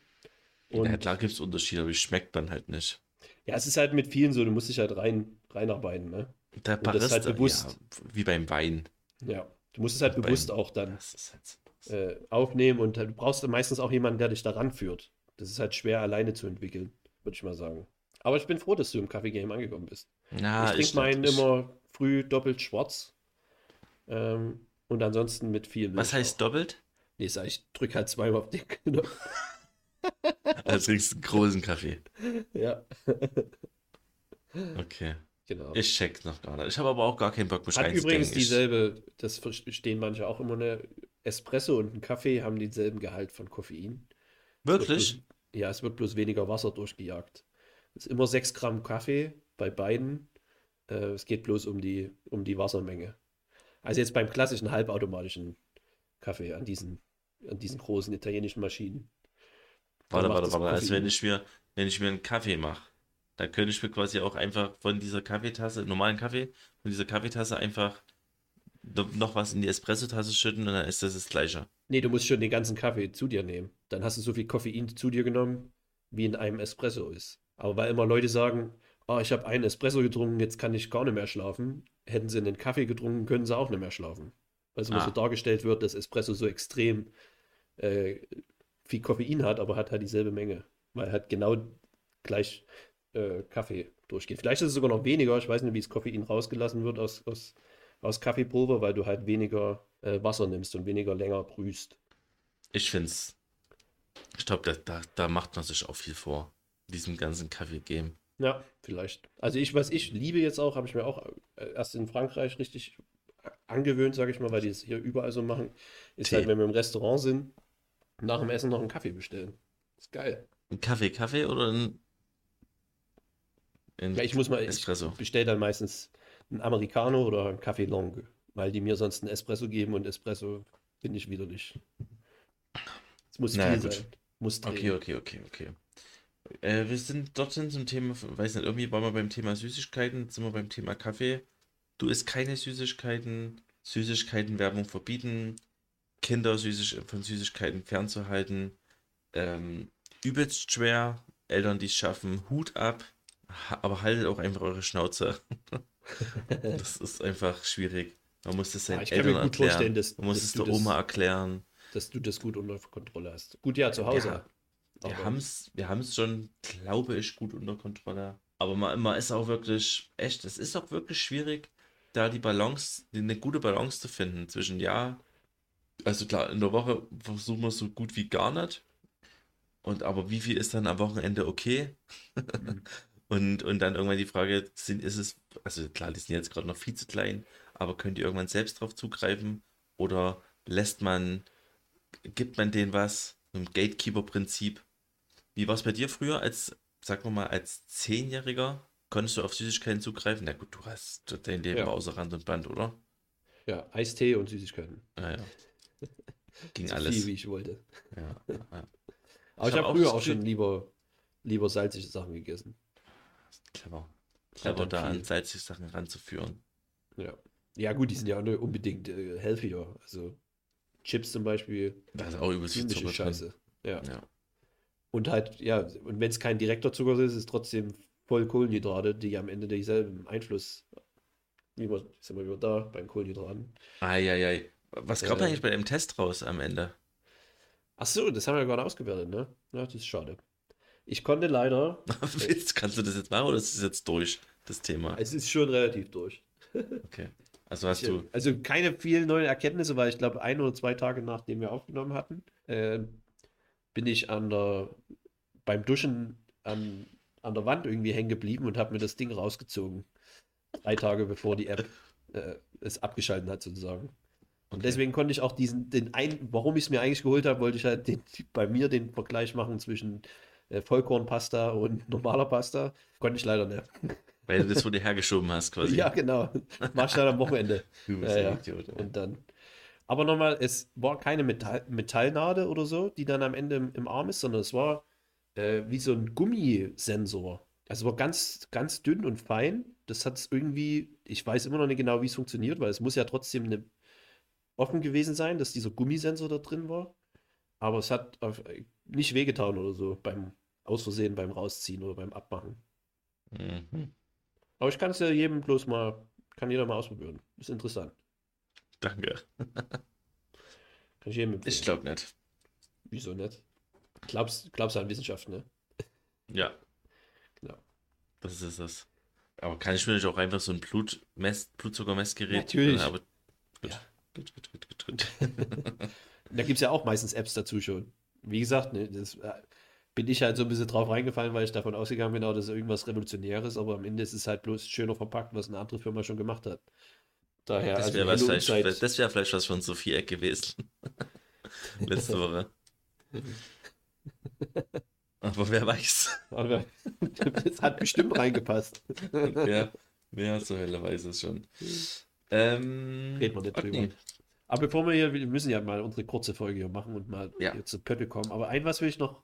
S1: Und ja, klar gibt es Unterschiede, aber es schmeckt dann halt nicht.
S2: Ja, es ist halt mit vielen so, du musst dich halt rein, reinarbeiten. Ne?
S1: Der Barista, halt bewusst, ja, wie beim Wein.
S2: Ja, du musst es halt bewusst beim, auch dann halt äh, aufnehmen und du brauchst meistens auch jemanden, der dich daran führt. Das ist halt schwer alleine zu entwickeln würde ich mal sagen. Aber ich bin froh, dass du im Kaffee-Game angekommen bist.
S1: Na,
S2: ich trinke meinen immer früh doppelt schwarz. Ähm, und ansonsten mit viel
S1: Milch. Was heißt auch. doppelt?
S2: Nee, sag ich, drück halt zweimal auf den Knopf. (laughs)
S1: also trinkst du einen großen Kaffee.
S2: Ja. (laughs)
S1: okay.
S2: Genau.
S1: Ich check noch gar nicht. Ich habe aber auch gar keinen Bock,
S2: mich Hat übrigens dieselbe, das verstehen manche auch immer, eine Espresso und ein Kaffee haben denselben Gehalt von Koffein.
S1: Wirklich?
S2: Ja, es wird bloß weniger Wasser durchgejagt. Es ist immer 6 Gramm Kaffee bei beiden. Äh, es geht bloß um die, um die Wassermenge. Also jetzt beim klassischen halbautomatischen Kaffee an diesen, an diesen großen italienischen Maschinen.
S1: Warte, warte, warte. Also wenn ich mir, wenn ich mir einen Kaffee mache, dann könnte ich mir quasi auch einfach von dieser Kaffeetasse, normalen Kaffee, von dieser Kaffeetasse einfach noch was in die Espresso-Tasse schütten und dann ist das das Gleiche.
S2: Nee, du musst schon den ganzen Kaffee zu dir nehmen. Dann hast du so viel Koffein zu dir genommen, wie in einem Espresso ist. Aber weil immer Leute sagen, oh, ich habe einen Espresso getrunken, jetzt kann ich gar nicht mehr schlafen. Hätten sie einen Kaffee getrunken, können sie auch nicht mehr schlafen. Weil es immer ah. so dargestellt wird, dass Espresso so extrem äh, viel Koffein hat, aber hat halt dieselbe Menge. Weil halt genau gleich äh, Kaffee durchgeht. Vielleicht ist es sogar noch weniger. Ich weiß nicht, wie das Koffein rausgelassen wird aus, aus aus Kaffeepulver, weil du halt weniger äh, Wasser nimmst und weniger länger brühst.
S1: Ich finde es. Ich glaube, da, da, da, macht man sich auch viel vor. Diesem ganzen Kaffee-Game.
S2: Ja, vielleicht. Also ich, was ich liebe jetzt auch, habe ich mir auch äh, erst in Frankreich richtig angewöhnt, sage ich mal, weil die es hier überall so machen, ist Tee. halt, wenn wir im Restaurant sind, nach dem Essen noch einen Kaffee bestellen. Ist geil.
S1: Ein Kaffee, Kaffee oder ein,
S2: ein ja, ich muss mal,
S1: Espresso?
S2: Ich bestelle dann meistens ein Americano oder ein Kaffee Long, weil die mir sonst einen Espresso geben und Espresso bin ich widerlich. Es muss naja, viel gut. sein. Muss
S1: drehen. Okay, okay, okay, okay. Äh, wir sind dorthin zum Thema, weiß nicht, irgendwie waren wir beim Thema Süßigkeiten, sind wir beim Thema Kaffee. Du isst keine Süßigkeiten, Süßigkeitenwerbung verbieten, Kinder süßig, von Süßigkeiten fernzuhalten. Ähm, übelst schwer, Eltern, die es schaffen, Hut ab, aber haltet auch einfach eure Schnauze. (laughs) (laughs) das ist einfach schwierig. Man muss das seinen ja, Eltern erklären.
S2: Dass,
S1: Man muss es der Oma erklären.
S2: Dass du das gut unter Kontrolle hast. Gut, ja, zu Hause.
S1: Ja, wir haben es wir schon, glaube ich, gut unter Kontrolle. Aber man, man ist auch wirklich, echt, es ist auch wirklich schwierig, da die Balance, eine gute Balance zu finden zwischen, ja, also klar, in der Woche versuchen wir so gut wie gar nicht. Und aber wie viel ist dann am Wochenende okay?
S2: Mhm. (laughs)
S1: Und, und dann irgendwann die Frage, sind, ist es, also klar, die sind jetzt gerade noch viel zu klein, aber könnt ihr irgendwann selbst drauf zugreifen? Oder lässt man, gibt man denen was? Im Gatekeeper-Prinzip. Wie war es bei dir früher als, sagen wir mal, als Zehnjähriger? Konntest du auf Süßigkeiten zugreifen? Na gut, du hast dein Leben
S2: Ja.
S1: außer Rand und Band, oder?
S2: Ja, Eistee und Süßigkeiten.
S1: Ja, ja. (laughs) Ging
S2: So
S1: alles.
S2: viel, wie ich wollte.
S1: Ja, ja. (laughs)
S2: Aber
S1: Ich
S2: ich
S1: hab
S2: habe
S1: auch
S2: früher auch schon lieber, lieber salzige Sachen gegessen.
S1: Clever. Clever, da an salzige Sachen ranzuführen.
S2: Ja. Ja, gut, die sind ja auch nicht unbedingt äh, healthier. Also Chips zum Beispiel,
S1: Da ist auch übelst viel Zucker.
S2: Scheiße. Ja.
S1: Ja.
S2: Und halt, ja, und wenn es kein direkter Zucker ist, ist es trotzdem voll Kohlenhydrate, die am Ende dieselben Einfluss, wie wir, sind wir wieder da beim Kohlenhydraten.
S1: Eieiei. Was kommt
S2: Äh.
S1: eigentlich bei dem Test raus am Ende?
S2: Ach so, das haben wir gerade ausgewertet, ne? Ja, das ist schade. Ich konnte leider, (laughs)
S1: Willst, kannst du das jetzt machen oder ist das jetzt durch, das Thema?
S2: es ist schon relativ durch.
S1: Okay. Also hast
S2: Ich,
S1: du.
S2: also keine vielen neuen Erkenntnisse, weil ich glaube, ein oder zwei Tage nachdem wir aufgenommen hatten, äh, bin ich an der, beim Duschen an, an der Wand irgendwie hängen geblieben und habe mir das Ding rausgezogen. Drei Tage bevor die App äh, es abgeschaltet hat, sozusagen. Und
S1: Okay.
S2: deswegen konnte ich auch diesen, den ein, warum ich es mir eigentlich geholt habe, wollte ich halt den, bei mir den Vergleich machen zwischen äh, Vollkornpasta und (laughs) normaler Pasta. Konnte ich leider nicht.
S1: Weil du das vor dir hergeschoben hast, (laughs) quasi.
S2: Ja, genau. Mach ich dann am Wochenende. (laughs)
S1: Du bist
S2: Ja, ja.
S1: Idiot.
S2: Und dann. Aber nochmal, es war keine Metall Metallnade oder so, die dann am Ende im, im Arm ist, sondern es war äh, wie so ein Gummisensor. Also war ganz, ganz dünn und fein. Das hat es irgendwie, ich weiß immer noch nicht genau, wie es funktioniert, weil es muss ja trotzdem eine, offen gewesen sein, dass dieser Gummisensor da drin war. Aber es hat auf, nicht wehgetan oder so beim Aus Versehen, beim Rausziehen oder beim Abmachen.
S1: Mhm.
S2: Aber ich kann es ja jedem bloß mal, kann jeder mal ausprobieren. Ist interessant.
S1: Danke.
S2: Kann ich jedem empfehlen.
S1: Ich glaube nicht.
S2: Wieso nicht? Glaubst, glaubst du an Wissenschaft, ne?
S1: Ja.
S2: Genau.
S1: Das ist es. Aber kann ich mir nicht auch einfach so ein Blutmess, Blutzuckermessgerät?
S2: Natürlich.
S1: Aber gut.
S2: Ja.
S1: Gut, gut, gut, gut, gut. (laughs)
S2: Da gibt es ja auch meistens Apps dazu schon. Wie gesagt, ne, das äh, bin ich halt so ein bisschen drauf reingefallen, weil ich davon ausgegangen bin, oh, das irgendwas Revolutionäres, aber am Ende ist es halt bloß schöner verpackt, was eine andere Firma schon gemacht hat. Daher,
S1: Das
S2: also
S1: wäre
S2: Hello
S1: vielleicht, das wäre vielleicht was von Sophie Eck gewesen. (laughs) Letzte Woche. Aber wer weiß.
S2: Aber (laughs) das hat bestimmt reingepasst.
S1: wer, wer zur Hölle weiß es schon. Ähm,
S2: Reden wir nicht
S1: Otni.
S2: drüber. Aber bevor wir hier, wir müssen ja mal unsere kurze Folge hier machen und mal
S1: Ja.
S2: hier zu Pötte kommen. Aber ein was will ich noch?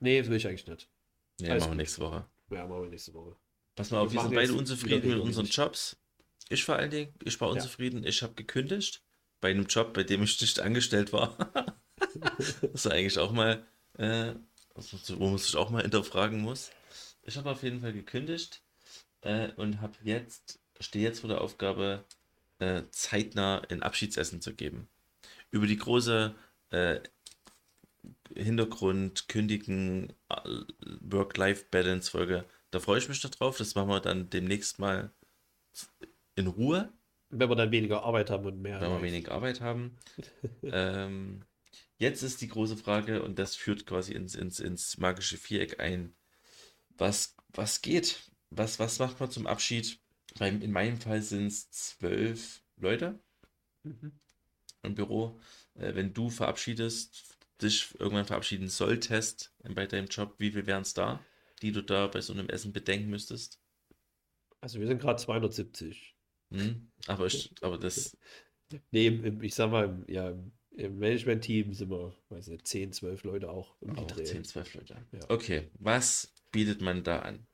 S2: Nee, das will ich eigentlich nicht.
S1: Nee,
S2: Alles
S1: machen wir nächste Woche.
S2: Ja, machen wir nächste Woche.
S1: Pass mal auf,
S2: Wir
S1: sind beide unzufrieden mit unseren
S2: regelmäßig.
S1: Jobs. Ich vor allen Dingen, ich war unzufrieden, ich habe gekündigt bei einem Job, bei dem ich nicht angestellt war. (laughs) das ist eigentlich auch mal, äh, wo man sich auch mal hinterfragen muss. Ich habe auf jeden Fall gekündigt äh, und habe jetzt, stehe jetzt vor der Aufgabe, äh, zeitnah ein Abschiedsessen zu geben. Über die große äh, Hintergrund, Kündigen, äh, Work-Life-Balance-Folge, da freue ich mich drauf. Das machen wir dann demnächst mal in Ruhe,
S2: Wenn wir dann weniger Arbeit haben und mehr.
S1: wenn wir
S2: Live.
S1: wenig Arbeit haben. (laughs) ähm, jetzt ist die große Frage, und das führt quasi ins, ins, ins magische Viereck ein. Was, was geht? Was, was macht man zum Abschied? In meinem Fall sind es zwölf Leute
S2: Mhm.
S1: im Büro. Äh, wenn du verabschiedest, dich irgendwann verabschieden solltest bei deinem Job, wie viel wären es da, die du da bei so einem Essen bedenken müsstest?
S2: Also wir sind gerade 270.
S1: Hm? Aber, ich, aber das,
S2: Nee, im, im, ich sag mal, im, ja, im, im Management-Team sind wir, weiß nicht, 10, 12 Leute auch die
S1: auch
S2: Dreh.
S1: 10, 12 Leute.
S2: Ja.
S1: Okay, was bietet man da an?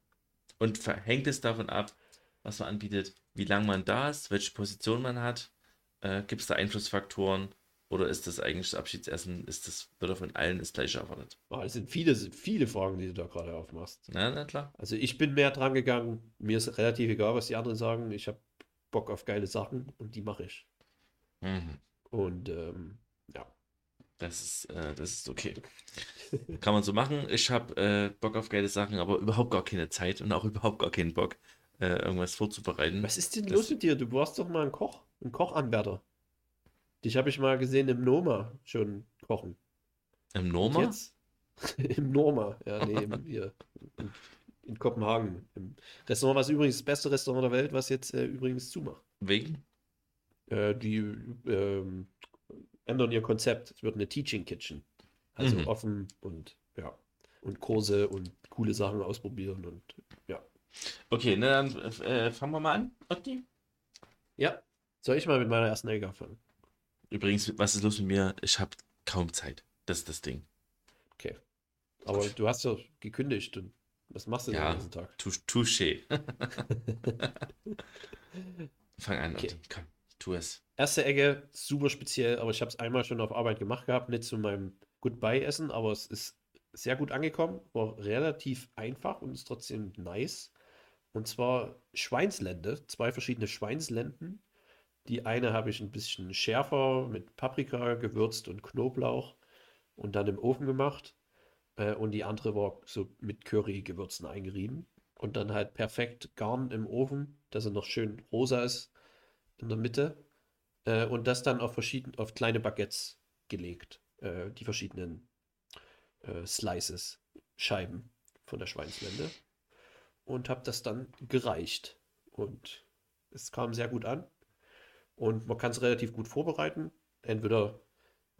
S1: Und hängt es davon ab, was man anbietet, wie lange man da ist, welche Position man hat? Äh, Gibt es da Einflussfaktoren? Oder ist das eigentlich das Abschiedsessen, ist das, wird da von allen das gleiche erwartet?
S2: Ah, das sind viele, viele Fragen, die du da gerade aufmachst.
S1: Na, na klar.
S2: Also ich bin mehr dran gegangen. Mir ist relativ egal, was die anderen sagen. Ich habe Bock auf geile Sachen und die mache ich.
S1: Mhm.
S2: Und ähm, ja,
S1: Das ist, äh, das ist okay. Kann man so machen. Ich habe äh, Bock auf geile Sachen, aber überhaupt gar keine Zeit und auch überhaupt gar keinen Bock, äh, irgendwas vorzubereiten.
S2: Was ist denn
S1: Das-
S2: los mit dir? Du warst doch mal ein Koch, ein Kochanwärter. Dich habe ich mal gesehen im Noma schon kochen.
S1: Im
S2: jetzt? (laughs) Im Norma, ja, nee, im, hier, in, in Kopenhagen. Im Restaurant, was übrigens das beste Restaurant der Welt, was jetzt äh, übrigens zumacht.
S1: Wegen?
S2: Äh, die ähm, ändern ihr Konzept. Es wird eine Teaching Kitchen. Also
S1: Mhm.
S2: offen und ja. Und Kurse und coole Sachen ausprobieren und ja.
S1: Okay, na dann äh, fangen wir mal an, Otti.
S2: Ja. Soll ich mal mit meiner ersten Ecke anfangen?
S1: Übrigens, was ist los mit mir? Ich habe kaum Zeit. Das ist das Ding.
S2: Okay. Aber du hast ja gekündigt und was machst du denn
S1: Ja.
S2: den ganzen Tag?
S1: Tou- Touché. (laughs) Fang an,
S2: Okay.
S1: Otti. Komm, tu es.
S2: Erste Ecke, super speziell, aber ich habe es einmal schon auf Arbeit gemacht gehabt, nicht zu meinem Goodbye-Essen, aber es ist sehr gut angekommen, war relativ einfach und ist trotzdem nice. Und zwar Schweinslende, zwei verschiedene Schweinslenden. Die eine habe ich ein bisschen schärfer mit Paprika gewürzt und Knoblauch und dann im Ofen gemacht. Äh, und die andere war so mit Curry-Gewürzen eingerieben. Und dann halt perfekt garn im Ofen, dass er noch schön rosa ist in der Mitte. Äh, und das dann auf verschieden, auf kleine Baguettes gelegt. Äh, die verschiedenen äh, Slices, Scheiben von der Schweinslende. Und habe das dann gereicht. Und es kam sehr gut an. Und man kann es relativ gut vorbereiten. Entweder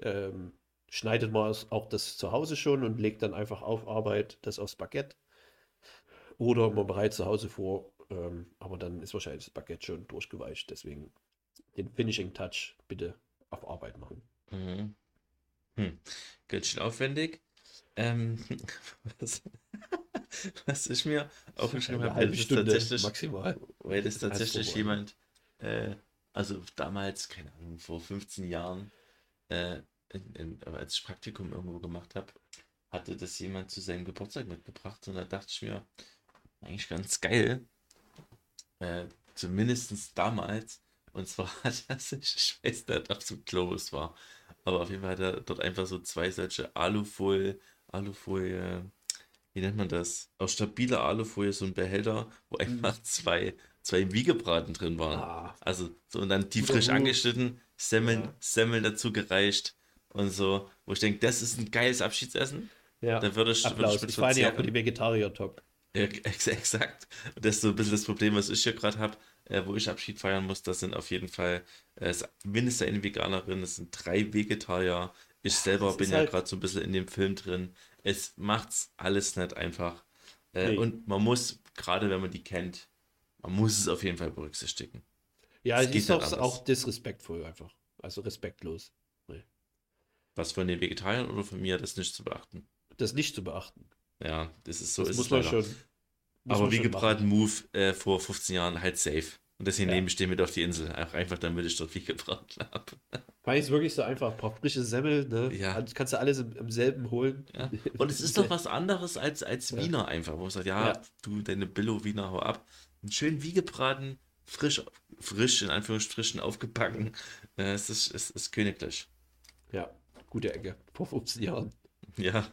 S2: ähm, schneidet man es auch das zu Hause schon und legt dann einfach auf Arbeit das aufs Baguette. Oder man bereitet zu Hause vor, ähm, aber dann ist wahrscheinlich das Baguette schon durchgeweicht. Deswegen den Finishing Touch bitte auf Arbeit machen.
S1: Mhm. Hm. Ganz schön aufwendig. Ähm, (laughs) was, was ich mir aufgeschrieben habe, weil das tatsächlich,
S2: maximal.
S1: weil das tatsächlich jemand, äh, also damals, keine Ahnung, vor 15 Jahren, äh, in, in, als ich Praktikum irgendwo gemacht habe, hatte das jemand zu seinem Geburtstag mitgebracht und da dachte ich mir, eigentlich ganz geil, äh, zumindest damals, und zwar hat er sich, ich weiß nicht, ob es im Globus war, aber auf jeden Fall hat er dort einfach so zwei solche Alufolie, Alufolie, wie nennt man das? Aus stabiler Alufolie so ein Behälter, wo einfach zwei, zwei Wiegebraten drin waren.
S2: Ah,
S1: Also so und dann die frisch angeschnitten, Semmeln,
S2: Ja.
S1: Semmeln dazu gereicht und so, wo ich denke, das ist ein geiles Abschiedsessen.
S2: ja.
S1: Da würde ich, würde ich
S2: Applaus. Ich feiere ja auch für die Vegetarier-Talk.
S1: Ja, ex exakt. Und das ist so ein bisschen das Problem, was ich hier gerade habe, äh, wo ich Abschied feiern muss. Das sind auf jeden Fall äh, es- mindestens eine Veganerin, es sind drei Vegetarier. Ich selber
S2: das
S1: bin ja
S2: halt-
S1: gerade so ein bisschen in dem Film drin. Es macht's alles nicht einfach. Äh,
S2: Nee.
S1: Und man muss, gerade wenn man die kennt, man muss es auf jeden Fall berücksichtigen.
S2: Ja,
S1: Es
S2: ist auch, auch disrespektvoll einfach. Also respektlos.
S1: Was von den Vegetariern oder von mir, das nicht zu beachten.
S2: Das nicht zu beachten.
S1: Ja, das ist so.
S2: das
S1: ist
S2: muss
S1: es
S2: man
S1: leider.
S2: schon. muss
S1: Aber
S2: man
S1: wie gebraten. Move äh, vor 15 Jahren halt safe. Und deswegen
S2: Ja.
S1: nehme ich den mit auf die Insel. Auch einfach damit ich dort wie gebraten habe. (laughs)
S2: Weil es wirklich so einfach. Ein paar frische Semmel, ne?
S1: Ja.
S2: Kannst du alles im, im selben holen.
S1: Ja. (laughs) Und es ist doch was anderes als, als. Wiener einfach, wo man sagt, ja,
S2: Ja.
S1: du, deine Billo-Wiener, hau ab. Schön wie gebraten, frisch, frisch, in Anführungsstrichen, aufgebacken. Äh, es, ist, es ist königlich.
S2: Ja, gute Ecke. Vor 15 Jahren.
S1: Ja.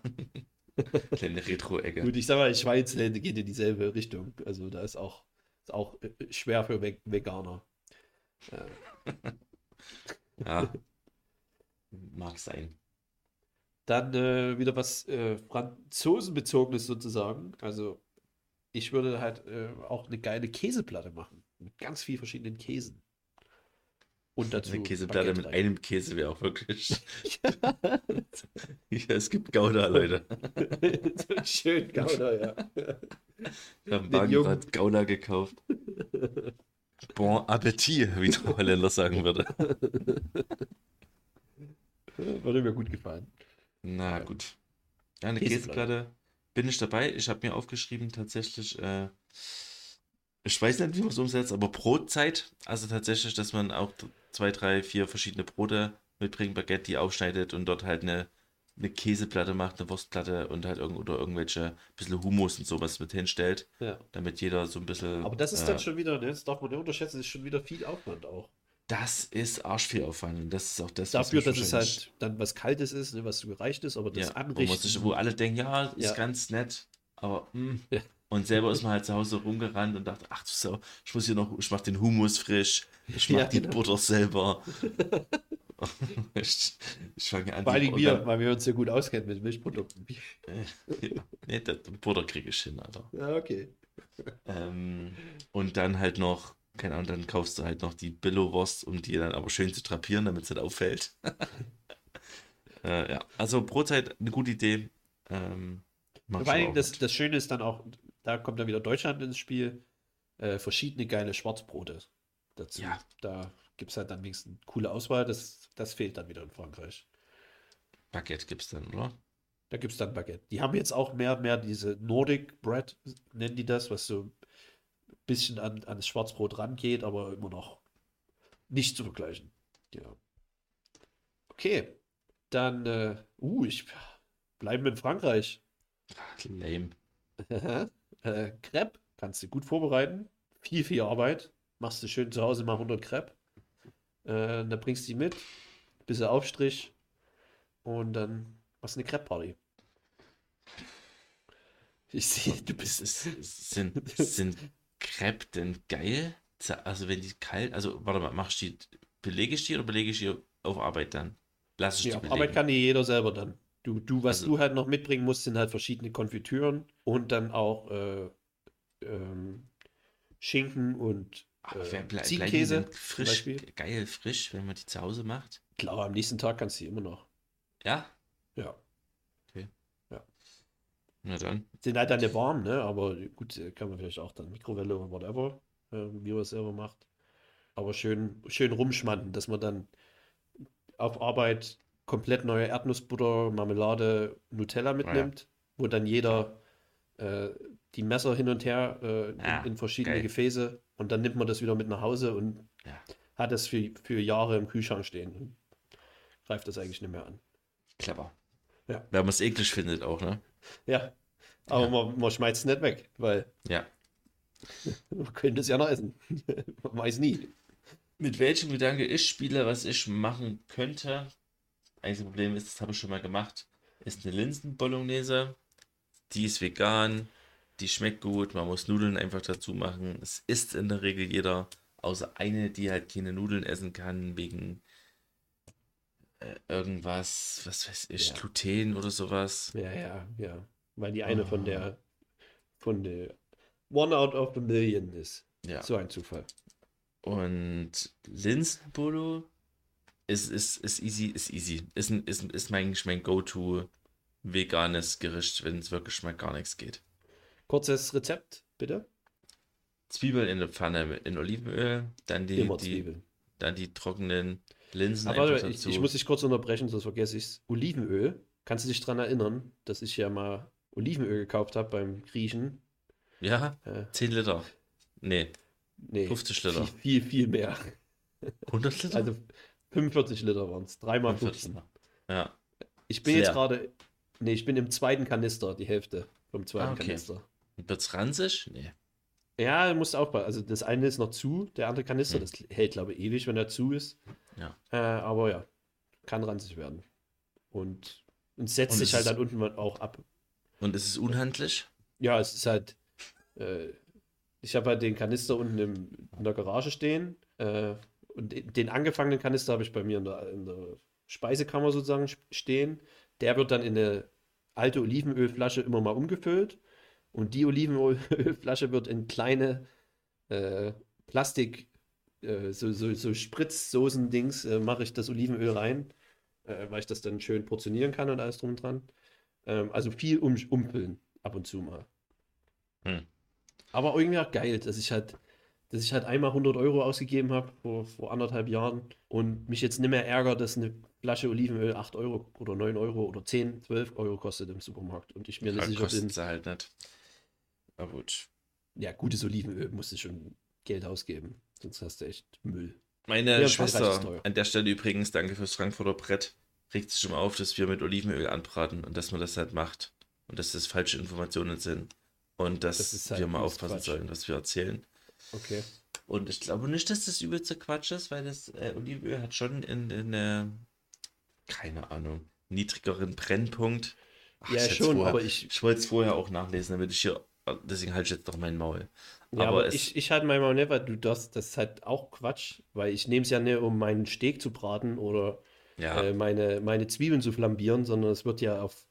S1: (laughs) Kleine Retro-Ecke.
S2: Gut, ich sag mal, Schweinslände geht in dieselbe Richtung. Also da ist auch, ist auch äh, schwer für Ve- Veganer. Ja.
S1: Ja. (laughs) Mag sein.
S2: Dann äh, wieder was äh, Franzosenbezogenes sozusagen. Also ich würde halt äh, auch eine geile Käseplatte machen. Mit ganz vielen verschiedenen Käsen. Und dazu
S1: Eine Käseplatte mit einem Käse wäre auch wirklich. (laughs) ja, es gibt Gouda, Leute. (laughs)
S2: Schön Gouda, ja.
S1: Ich habe
S2: Den
S1: einen
S2: Jungen.
S1: Wagenrad Gouda gekauft. Bon Appetit, wie der Holländer sagen würde.
S2: Würde mir gut gefallen.
S1: Na
S2: Ja.
S1: gut. Ja, eine
S2: Käseplatte.
S1: Käseplatte bin ich dabei. Ich habe mir aufgeschrieben, tatsächlich, äh, ich weiß nicht, wie man es umsetzt, aber Brotzeit. Also tatsächlich, dass man auch zwei, drei, vier verschiedene Brote mitbringt, Baguette, die aufschneidet und dort halt eine, eine Käseplatte macht, eine Wurstplatte und halt irgend oder irgendwelche bisschen Hummus und sowas mit hinstellt,
S2: Ja.
S1: damit jeder so ein bisschen.
S2: Aber das ist
S1: äh,
S2: dann schon wieder, ne, das darf man nicht unterschätzen, das ist schon wieder viel Aufwand auch.
S1: Das ist arsch viel Aufwand. Und das ist auch das, was
S2: Dafür, dass es halt dann was Kaltes ist, ne, was gereicht ist, aber das
S1: ja, wo,
S2: Anrichten.
S1: sich, wo alle denken, ja, ist
S2: Ja.
S1: ganz nett, aber mm.
S2: Ja.
S1: und selber ist man halt zu Hause rumgerannt und dachte, ach du Sau, ich muss hier noch, ich mach den Humus frisch, ich (laughs) mach
S2: Ja,
S1: die
S2: genau.
S1: Butter selber. (laughs) ich ich fange an,
S2: Vor Dingen wir, weil wir uns ja gut auskennen mit Milchprodukten.
S1: Ja, (laughs) nee, das Butter kriege ich hin, Alter.
S2: Ja, okay.
S1: Ähm, und dann halt noch, keine Ahnung, dann kaufst du halt noch die Billo-Wurst, um die dann aber schön zu drapieren, damit es nicht auffällt. (laughs) äh, ja, also Brotzeit, eine gute Idee. Ähm,
S2: Vor allen
S1: ich
S2: Dingen,
S1: auch
S2: das, das Schöne ist dann auch, da kommt dann wieder Deutschland ins Spiel, äh, verschiedene geile Schwarzbrote dazu.
S1: Ja.
S2: Da gibt es halt dann wenigstens eine coole Auswahl, das, das fehlt dann wieder in Frankreich.
S1: Baguette gibt es dann, oder?
S2: Da gibt es dann Baguette. Die haben jetzt auch mehr und mehr diese Nordic Bread, nennen die das, was so bisschen an, an das Schwarzbrot rangeht, aber immer noch nicht zu vergleichen. Ja. Okay, dann, äh, uh, ich bleiben in Frankreich.
S1: Lame. (laughs)
S2: äh, Crepe kannst du gut vorbereiten. Viel, viel Arbeit. Machst du schön zu Hause mal 100 Crepe. Äh, dann bringst du die mit. Bisschen Aufstrich. Und dann machst du eine Crepe-Party. Ich sehe, du bist
S1: Ist, ist, sind, sind Crepe denn geil? Also wenn die kalt, also warte mal, machst du die, belege ich die oder belege ich die auf Arbeit dann? Lass ich die
S2: Ja,
S1: belegen.
S2: Arbeit kann die jeder selber dann. Du, du, was
S1: Also-
S2: du halt noch mitbringen musst, sind halt verschiedene Konfitüren und dann auch äh, ähm, Schinken und äh,
S1: ble
S2: Ziegenkäse
S1: frisch, geil frisch, wenn man die zu Hause macht?
S2: Klar, am nächsten Tag kannst du die immer noch.
S1: Ja?
S2: Ja.
S1: Na dann.
S2: Sind halt dann nicht warm, ne? Aber gut, äh, kann man vielleicht auch dann Mikrowelle oder whatever, äh, wie man es selber macht. Aber schön, schön rumschmanden, dass man dann auf Arbeit komplett neue Erdnussbutter, Marmelade, Nutella mitnimmt, wo dann jeder äh, die Messer hin und her äh, in,
S1: Ja,
S2: in verschiedene
S1: geil.
S2: Gefäße und dann nimmt man das wieder mit nach Hause und
S1: Ja.
S2: hat es für, für Jahre im Kühlschrank stehen und greift das eigentlich nicht mehr an.
S1: Clever.
S2: Ja.
S1: Wenn man es eklig findet auch, ne?
S2: Ja, aber
S1: Ja.
S2: Man, man schmeißt es nicht weg, weil
S1: Ja. (laughs)
S2: man könnte es ja noch essen. (laughs) man weiß nie.
S1: Mit welchem Gedanke ich spiele, was ich machen könnte. Einziges Problem ist, das habe ich schon mal gemacht, ist eine Linsen-Bolognese. Die ist vegan, die schmeckt gut, man muss Nudeln einfach dazu machen. Es isst in der Regel jeder, außer eine, die halt keine Nudeln essen kann, wegen äh, irgendwas, was weiß ich,
S2: Ja.
S1: Gluten oder sowas.
S2: Ja, ja, ja. Weil die eine von
S1: Ah.
S2: der von der One out of a Million ist.
S1: Ja.
S2: So ein Zufall.
S1: Und Linsenbolo ist, ist, ist easy, ist easy. Ist, ist, ist mein, mein Go-To veganes Gericht, wenn es wirklich mal gar nichts geht.
S2: Kurzes Rezept, bitte.
S1: Zwiebeln in der Pfanne in Olivenöl, dann die, die, dann die trockenen Linsen
S2: Aber ich, ich muss dich kurz unterbrechen, sonst vergesse ich es. Olivenöl. Kannst du dich daran erinnern, dass ich ja mal Olivenöl gekauft habe beim Griechen?
S1: ja,
S2: Äh,
S1: 10 Liter. Nee,
S2: nee,
S1: 50 Liter.
S2: Viel, viel, viel mehr.
S1: 100 Liter?
S2: Also 45 Liter waren es. Dreimal
S1: 45
S2: 15.
S1: Liter. Ja,
S2: Ich bin
S1: Ist
S2: jetzt gerade. Nee, ich bin im zweiten Kanister, die Hälfte vom zweiten
S1: Ah, okay.
S2: Kanister.
S1: wird's ranzig? Nee.
S2: Ja, musst aufpassen. Also das eine ist noch zu, der andere Kanister,
S1: Hm.
S2: das hält, glaube ich, ewig, wenn er zu ist.
S1: Ja.
S2: Äh, aber ja, kann ranzig werden. Und, und setzt
S1: Und
S2: sich halt dann unten auch ab.
S1: Und ist es unhandlich?
S2: Ja, es ist halt. Äh, ich habe halt den Kanister unten im, in der Garage stehen. Äh, und den- angefangenen Kanister habe ich bei mir in der, in der Speisekammer sozusagen stehen. Der wird dann in eine alte Olivenölflasche immer mal umgefüllt. Und die Olivenölflasche wird in kleine äh, Plastik, äh, so, so, so Spritzsoßen-Dings, äh, mache ich das Olivenöl rein, äh, weil ich das dann schön portionieren kann und alles drum und dran. Ähm, also viel um, umfüllen, ab und zu mal.
S1: Hm.
S2: Aber irgendwie auch geil, dass ich halt, dass ich halt einmal 100 Euro ausgegeben habe vor, vor anderthalb Jahren und mich jetzt nicht mehr ärgert, dass eine Flasche Olivenöl 8 Euro oder 9 Euro oder 10, 12 Euro kostet im Supermarkt und ich mir nicht
S1: Ja,
S2: sicher bin,
S1: halt nicht. Aber gut.
S2: ja, gutes Olivenöl musst du schon Geld ausgeben, sonst hast du echt Müll.
S1: Meine
S2: Ja,
S1: Schwester, an der Stelle übrigens, danke fürs Frankfurter Brett, regt sich immer auf, dass wir mit Olivenöl anbraten und dass man das halt macht. Und dass das falsche Informationen sind. Und dass
S2: halt
S1: wir mal aufpassen
S2: Quatsch.
S1: sollen, was wir erzählen.
S2: Okay.
S1: Und ich glaube nicht, dass das übelste Quatsch ist, weil das äh, Olivenöl hat schon in, in äh, keine Ahnung, niedrigeren Brennpunkt. Ach,
S2: Ja, schon,
S1: vorher,
S2: aber ich-
S1: Ich wollte es vorher auch nachlesen, damit ich hier. Deswegen halte ich jetzt doch mein Maul.
S2: Ja, aber,
S1: es-
S2: ich, ich halte manchmal nicht, weil du das, das ist halt auch Quatsch, weil ich nehme es ja nicht, um meinen Steak zu braten oder
S1: Ja,
S2: äh, meine, meine Zwiebeln zu flambieren, sondern es wird ja auf,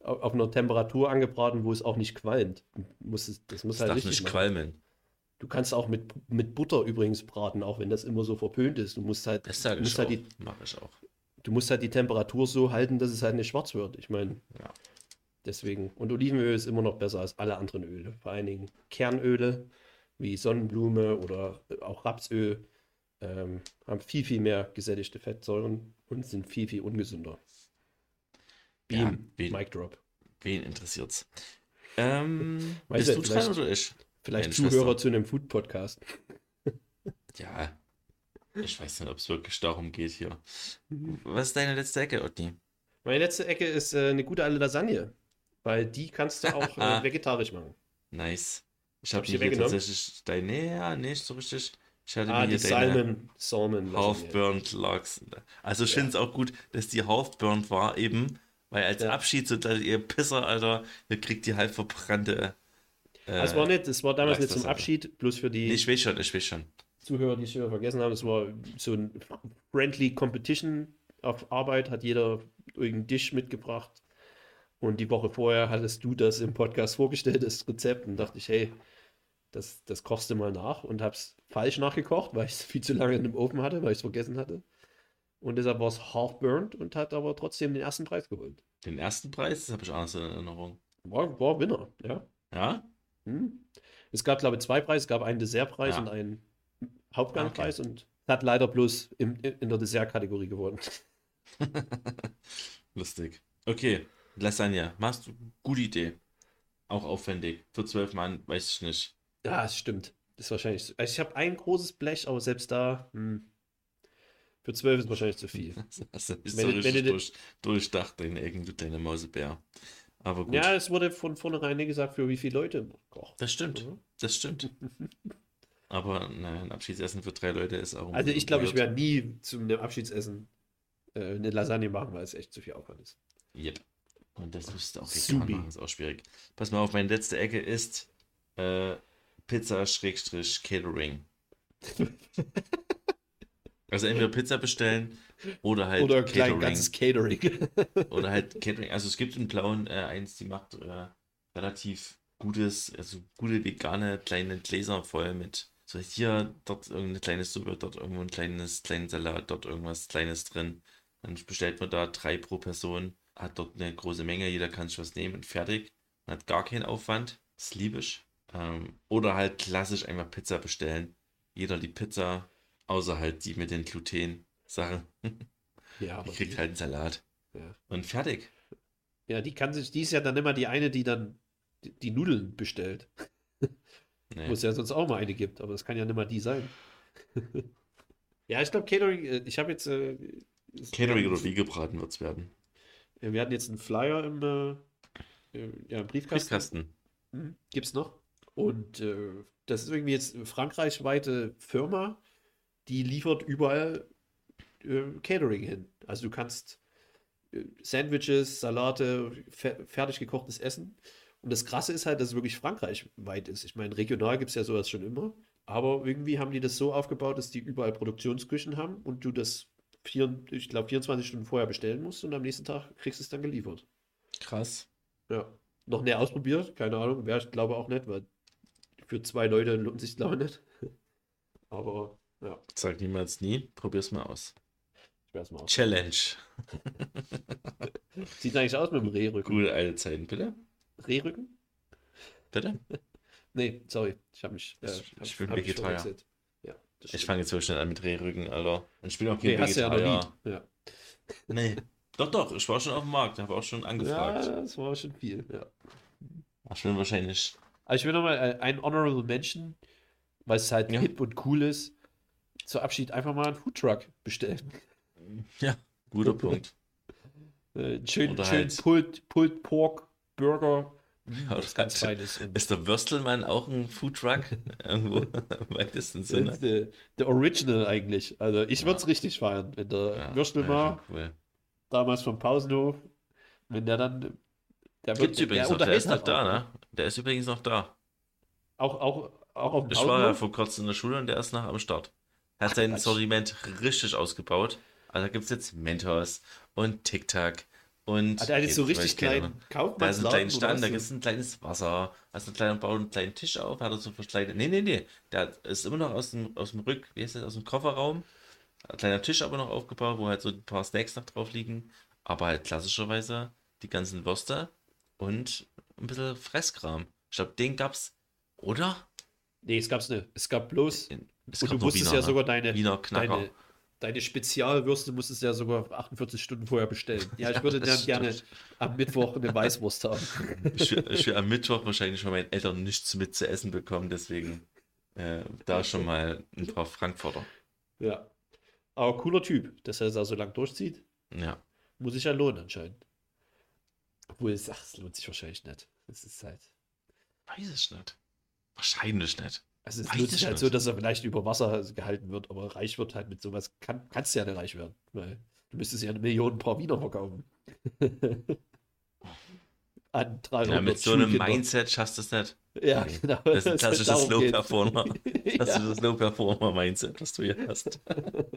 S2: auf, auf einer Temperatur angebraten, wo es auch nicht qualmt. Du musst es, das muss
S1: das
S2: halt
S1: darf
S2: richtig
S1: nicht
S2: machen.
S1: qualmen.
S2: Du kannst auch mit, mit Butter übrigens braten, auch wenn das immer so verpönt ist. Du musst halt,
S1: Das sage
S2: du musst
S1: ich
S2: halt
S1: auch.
S2: die,
S1: ich auch.
S2: du musst halt die Temperatur so halten, dass es halt nicht schwarz wird. Ich meine,
S1: Ja.
S2: deswegen. Und Olivenöl ist immer noch besser als alle anderen Öle. Vor allen Dingen Kernöle wie Sonnenblume oder auch Rapsöl ähm, haben viel, viel mehr gesättigte Fettsäuren und sind viel, viel ungesünder.
S1: Ja,
S2: Beam,
S1: wen-
S2: Mic Drop.
S1: Wen interessiert's? Ähm, (laughs) bist
S2: nicht,
S1: du dran oder ich?
S2: Vielleicht Zuhörer
S1: Schwester.
S2: zu einem Food-Podcast. (laughs)
S1: Ja. Ich weiß nicht, ob es wirklich darum geht hier.
S2: Mhm.
S1: Was ist deine letzte Ecke, Otni?
S2: Meine letzte Ecke ist äh, eine gute alte Lasagne, weil die kannst du (laughs) auch äh, vegetarisch machen.
S1: Nice. Ich
S2: Hab
S1: habe
S2: ich
S1: hier
S2: weggenommen?
S1: tatsächlich deine, ja, nicht so richtig. Ich hatte
S2: Ah,
S1: mir
S2: die Salmon, Salmon.
S1: Half-Burnt Logs. Also ich
S2: Ja.
S1: finde es auch gut, dass die Half-Burnt war eben, weil als
S2: Ja.
S1: Abschied so, dass ihr Pisser, Alter, ihr kriegt die halb verbrannte. Äh,
S2: Das war nicht, das war damals nicht zum. Abschied, bloß für die
S1: nee, ich weiß schon, ich weiß schon.
S2: Zuhörer, die es schon vergessen haben, es war so ein Friendly Competition auf Arbeit, hat jeder irgendeinen Tisch mitgebracht. Und die Woche vorher hattest du das im Podcast vorgestellt, das Rezept, und dachte ich, hey, das, das kochst du mal nach und hab's falsch nachgekocht, weil ich es viel zu lange in dem Ofen hatte, weil ich es vergessen hatte. Und deshalb war es half-burnt und hat aber trotzdem den ersten Preis geholt.
S1: Den ersten Preis, das habe ich anders in Erinnerung.
S2: War, war Winner, ja.
S1: Ja?
S2: Hm. Es gab, glaube ich, zwei Preise. Es gab einen Dessertpreis
S1: Ja.
S2: und einen Hauptgangpreis und hat leider bloß im, in der Dessertkategorie gewonnen. (laughs)
S1: Lustig. Okay, Lasagne. Machst du gute Idee. Auch aufwendig. Für zwölf Mann, weiß ich nicht.
S2: Ja, es stimmt. Das ist wahrscheinlich. so- Also ich habe ein großes Blech, aber selbst da, hm, für zwölf ist wahrscheinlich zu viel. (laughs)
S1: Das ist
S2: Wenn wenn
S1: durch, durchdacht, deine Ecken, du deine Mausebär. Aber gut.
S2: Ja, es wurde von vornherein nicht gesagt, für wie viele Leute kocht.
S1: das stimmt.
S2: Mhm.
S1: Das stimmt. (laughs) Aber naja, ein Abschiedsessen für drei Leute ist auch.
S2: Also ich glaube, ich werde nie zum einem Abschiedsessen äh, eine Lasagne machen, weil es echt zu viel Aufwand ist.
S1: Yep. Und das müsste auch vegan machen, ist auch schwierig. Pass mal auf, meine letzte Ecke ist äh, Pizza-Catering. also entweder Pizza bestellen oder halt
S2: Oder
S1: Catering.
S2: ganzes Catering. (laughs)
S1: Oder halt Catering. Also es gibt in Blauen äh, eins, die macht äh, relativ gutes, also gute vegane kleine Gläser voll mit so hier, dort irgendeine kleine Suppe, dort irgendwo ein kleines, kleinen Salat, dort irgendwas Kleines drin. Dann bestellt man da drei pro Person, hat dort eine große Menge, jeder kann sich was nehmen und fertig. Man hat gar keinen Aufwand. Das liebe ich. Ähm, oder halt klassisch einfach Pizza bestellen. Jeder die Pizza, außer halt die mit den Gluten-Sachen.
S2: ja, (laughs) aber
S1: Die kriegt halt einen Salat.
S2: Ja.
S1: Und fertig.
S2: Ja, die kann sich, die ist ja dann immer die eine, die dann die, die Nudeln bestellt. (laughs)
S1: Nee.
S2: Wo es ja sonst auch mal eine gibt, aber das kann ja nicht mal die sein. (laughs) ja, ich glaube, Catering, äh, ich habe jetzt. Äh, es-
S1: Catering oder wie gebraten wird es werden.
S2: Wir hatten jetzt einen Flyer im, äh, ja, im Briefkasten.
S1: Briefkasten.
S2: Mhm. Gibt's noch. Und äh, das ist irgendwie jetzt eine frankreichweite Firma, die liefert überall äh, Catering hin. Also du kannst äh, Sandwiches, Salate, fer fertig gekochtes Essen. Und das Krasse ist halt, dass es wirklich frankreichweit ist. Ich meine, regional gibt es ja sowas schon immer. Aber irgendwie haben die das so aufgebaut, dass die überall Produktionsküchen haben und du das, vier, ich glaube, 24 Stunden vorher bestellen musst und am nächsten Tag kriegst du es dann geliefert.
S1: Krass.
S2: Ja. Noch näher ausprobiert, keine Ahnung. Wäre ich glaube auch nicht, weil für zwei Leute lohnt sich glaube ich nicht. Aber ja,
S1: Sag niemals nie. Probier's mal aus.
S2: ich werde es mal aus.
S1: Challenge. (laughs)
S2: Sieht eigentlich aus mit dem Rehrücken.
S1: Gute alte Zeiten, bitte.
S2: Rehrücken?
S1: Bitte? (laughs)
S2: Nee, sorry. Ich habe mich. Äh,
S1: Ich-
S2: hab,
S1: ich bin Vegetarier.
S2: Ja,
S1: Ich fange jetzt so schnell an mit Rehrücken, Alter. Und ich bin auch kein
S2: Nee, ja
S1: Vegetarier.
S2: nie. Ja. (laughs)
S1: Nee. Doch, doch. Ich war schon auf dem Markt. Habe auch schon
S2: ja,
S1: angefragt.
S2: das war schon viel. Ja.
S1: Ich bin wahrscheinlich.
S2: Also ich will nochmal äh, ein Honorable Mention, weil es halt
S1: Ja.
S2: hip und cool ist, zur Abschied einfach mal einen Foodtruck bestellen. (laughs)
S1: Ja, guter Punkt.
S2: Äh, einen schönen,
S1: Oder
S2: schönen
S1: halt-
S2: Pulled, Pulled Pork Burger
S1: Ja,
S2: was ganz
S1: das-
S2: Feines.
S1: Ist der Würstelmann auch ein Foodtruck? (laughs) Irgendwo im weitesten
S2: das
S1: Sinne.
S2: der, der Original eigentlich. Also ich würde es richtig feiern, wenn der
S1: Ja,
S2: Würstelmar,
S1: ja, schon cool.
S2: damals vom Pausenhof, wenn der dann. Der
S1: Gibt's
S2: der
S1: übrigens noch, der ist noch da, ne? Der ist übrigens noch da.
S2: Auch, auch, auch auf dem
S1: Ich war ja vor kurzem in der Schule und der ist noch am Start. Er hat
S2: Ach,
S1: sein
S2: Quatsch.
S1: Sortiment richtig ausgebaut. Also da gibt es jetzt Mentos und Tic Tac und.
S2: Ah, der hat jetzt so richtig
S1: Ahnung. Da ist ein kleiner Stand, da gibt es ein kleines Wasser, hast einen kleinen, baut einen kleinen Tisch auf, hat er so verschleiert. Nee, nee, nee. Der ist immer noch aus dem, aus dem Rück, wie heißt das, aus dem Kofferraum. Ein kleiner Tisch aber noch aufgebaut, wo halt so ein paar Snacks noch drauf liegen. Aber halt klassischerweise die ganzen Würste und ein bisschen Fresskram. Ich glaube, den gab's, oder?
S2: Nee, es gab's nicht. Es gab bloß.
S1: Es
S2: und
S1: gab
S2: du
S1: nur
S2: musstest
S1: Wiener,
S2: ja
S1: ne?
S2: sogar deine,
S1: Wiener Knacker.
S2: deine, deine Spezialwürste musstest du ja sogar 48 Stunden vorher bestellen. (laughs) Ja, ich würde dann gerne am Mittwoch eine Weißwurst haben. (laughs)
S1: Ich will, ich will am Mittwoch wahrscheinlich von meinen Eltern nichts mit zu essen bekommen, deswegen äh, da schon mal ein paar Frankfurter.
S2: Ja. Aber cooler Typ, dass er auch so lang durchzieht.
S1: Ja.
S2: Muss sich ja lohnen anscheinend. Obwohl, es, ach, es lohnt sich wahrscheinlich nicht. Es ist halt.
S1: Weiß ich nicht. Wahrscheinlich nicht.
S2: Also es
S1: Weiß
S2: lohnt sich
S1: ich
S2: halt
S1: nicht.
S2: so, dass er vielleicht über Wasser gehalten wird, aber reich wird halt mit sowas. Kann, kannst du ja nicht reich werden. Weil du müsstest ja eine Million paar Wiener verkaufen. (laughs) An 300
S1: Ja, mit so einem
S2: Schulkinder.
S1: Mindset schaffst du es nicht.
S2: Ja, genau.
S1: Das ist ein klassisches
S2: Darum
S1: Low
S2: geht's.
S1: Performer. (laughs)
S2: Ja.
S1: Klassisches Low Performer Mindset, was du hier hast. (laughs)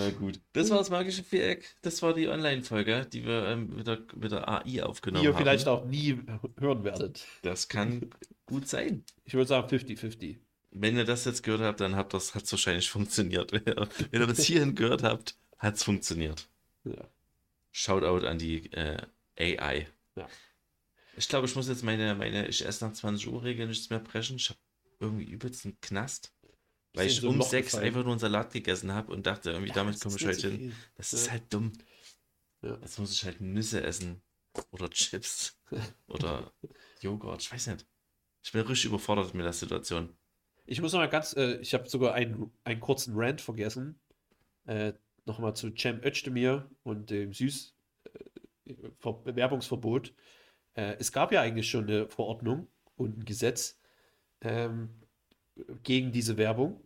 S1: Na gut. Das war das magische Viereck. Das war die Online-Folge, die wir ähm, mit, der, mit der AI
S2: Die
S1: aufgenommen
S2: ihr
S1: haben.
S2: vielleicht auch nie hören werdet.
S1: Das kann gut sein.
S2: Ich würde sagen 50-50.
S1: Wenn ihr das jetzt gehört habt, dann hat das hat's wahrscheinlich funktioniert. (laughs) Wenn ihr, ihr bis hierhin gehört habt, hat es funktioniert.
S2: Ja.
S1: Shoutout an die äh, AI.
S2: Ja.
S1: Ich glaube, ich muss jetzt meine, meine ich esse nach 20 Uhr Regel nichts mehr brechen. Ich habe irgendwie übelst einen Knast. Weil ich
S2: so
S1: um sechs
S2: gefallen.
S1: einfach nur einen Salat gegessen habe und dachte, irgendwie damit
S2: das
S1: komme
S2: ist
S1: ich heute
S2: so
S1: hin.
S2: viel.
S1: Das ist
S2: Ja.
S1: halt dumm.
S2: Ja.
S1: Jetzt muss ich halt Nüsse essen. Oder Chips. (laughs) Oder Joghurt. Ich weiß nicht. Ich bin richtig überfordert mit der Situation.
S2: Ich muss noch mal ganz, äh, ich habe sogar einen, einen kurzen Rant vergessen. Äh, Nochmal zu Cem Özdemir und dem Süß äh, Ver Werbungsverbot. Äh, es gab ja eigentlich schon eine Verordnung und ein Gesetz ähm, gegen diese Werbung.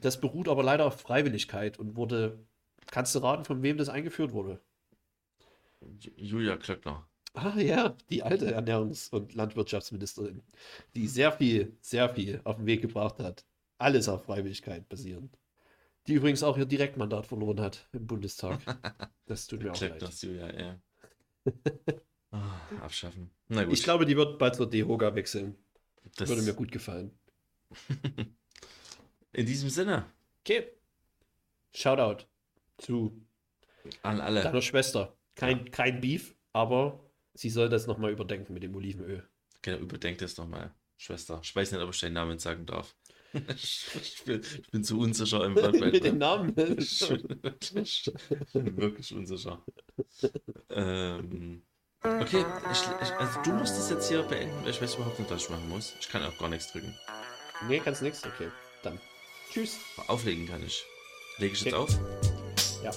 S2: Das beruht aber leider auf Freiwilligkeit und wurde, kannst du raten, von wem das eingeführt wurde?
S1: Ju- Julia Klöckner.
S2: Ah ja, die alte Ernährungs- und Landwirtschaftsministerin, die sehr viel, sehr viel auf den Weg gebracht hat. Alles auf Freiwilligkeit basierend. Die übrigens auch ihr Direktmandat verloren hat im Bundestag. (laughs) Das tut mir auch leid.
S1: Klöckners Julia, ja. (laughs) Ah, abschaffen.
S2: Ich glaube, die wird bald zur DEHOGA wechseln.
S1: das
S2: Würde mir gut gefallen. (laughs)
S1: in diesem Sinne,
S2: Okay. Shoutout zu
S1: an alle.
S2: deiner Schwester. Kein, kein Beef, aber sie soll das nochmal überdenken mit dem Olivenöl.
S1: Genau, überdenk das nochmal, Schwester. Ich weiß nicht, ob ich deinen Namen sagen darf. (laughs) ich, bin, ich bin zu unsicher im (laughs)
S2: mit dem Namen.
S1: Ich bin wirklich, unsicher. ähm, okay, ich, ich, also du musst es jetzt hier beenden, ich weiß überhaupt nicht, was ich machen muss. Ich kann auch gar nichts drücken.
S2: Nee, kannst nix? Okay, dann. Tschüss.
S1: Auflegen kann ich. Lege ich jetzt
S2: Okay.
S1: auf?
S2: Ja.